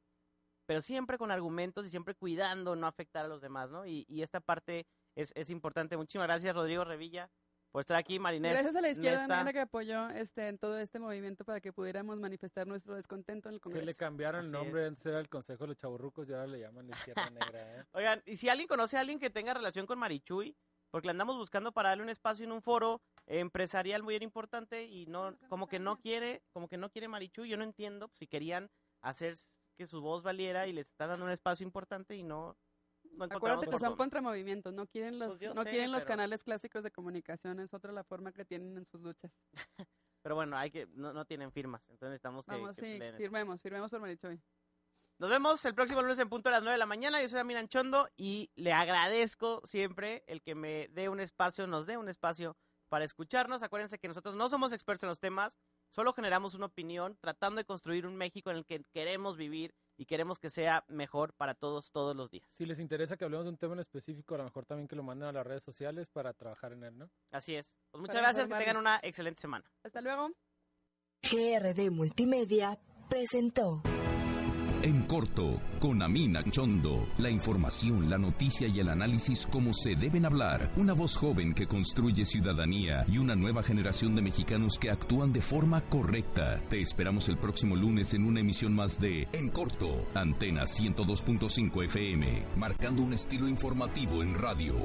pero siempre con argumentos y siempre cuidando no afectar a los demás, ¿no? Y, y esta parte es, es importante. Muchísimas gracias, Rodrigo Revilla, por estar aquí, Marinés. Gracias a la izquierda Nesta. negra que apoyó este, en todo este movimiento para que pudiéramos manifestar nuestro descontento en el Que Congreso. le cambiaron el nombre, antes era el Consejo de los Chaburrucos y ahora le llaman la izquierda <laughs> negra. ¿eh? Oigan, y si alguien conoce a alguien que tenga relación con Marichuy, porque le andamos buscando para darle un espacio en un foro empresarial muy importante y no, como que no quiere, como que no quiere Marichuy, yo no entiendo si querían hacer que su voz valiera y les está dando un espacio importante y no, no Acuérdate que son contramovimientos, no quieren los, Pues no sé, quieren los pero- canales clásicos de comunicación, es otra la forma que tienen en sus luchas. <laughs> Pero bueno, hay que, no, no tienen firmas, entonces necesitamos que, Vamos, que sí, firmemos, firmemos por Marichoy. Nos vemos el próximo lunes en punto de las 9 de la mañana. Yo soy Aminan Chondo y le agradezco siempre el que me dé un espacio, nos dé un espacio para escucharnos. Acuérdense que nosotros no somos expertos en los temas, solo generamos una opinión tratando de construir un México en el que queremos vivir y queremos que sea mejor para todos todos los días. Si les interesa que hablemos de un tema en específico, a lo mejor también que lo manden a las redes sociales para trabajar en él, ¿no? Así es. Pues muchas Para gracias, que tengan una excelente semana. Hasta luego. GRD Multimedia presentó En corto, con Amina Chondo, la información, la noticia y el análisis como se deben hablar. Una voz joven que construye ciudadanía y una nueva generación de mexicanos que actúan de forma correcta. Te esperamos el próximo lunes en una emisión más de En corto, Antena 102.5 FM, marcando un estilo informativo en radio.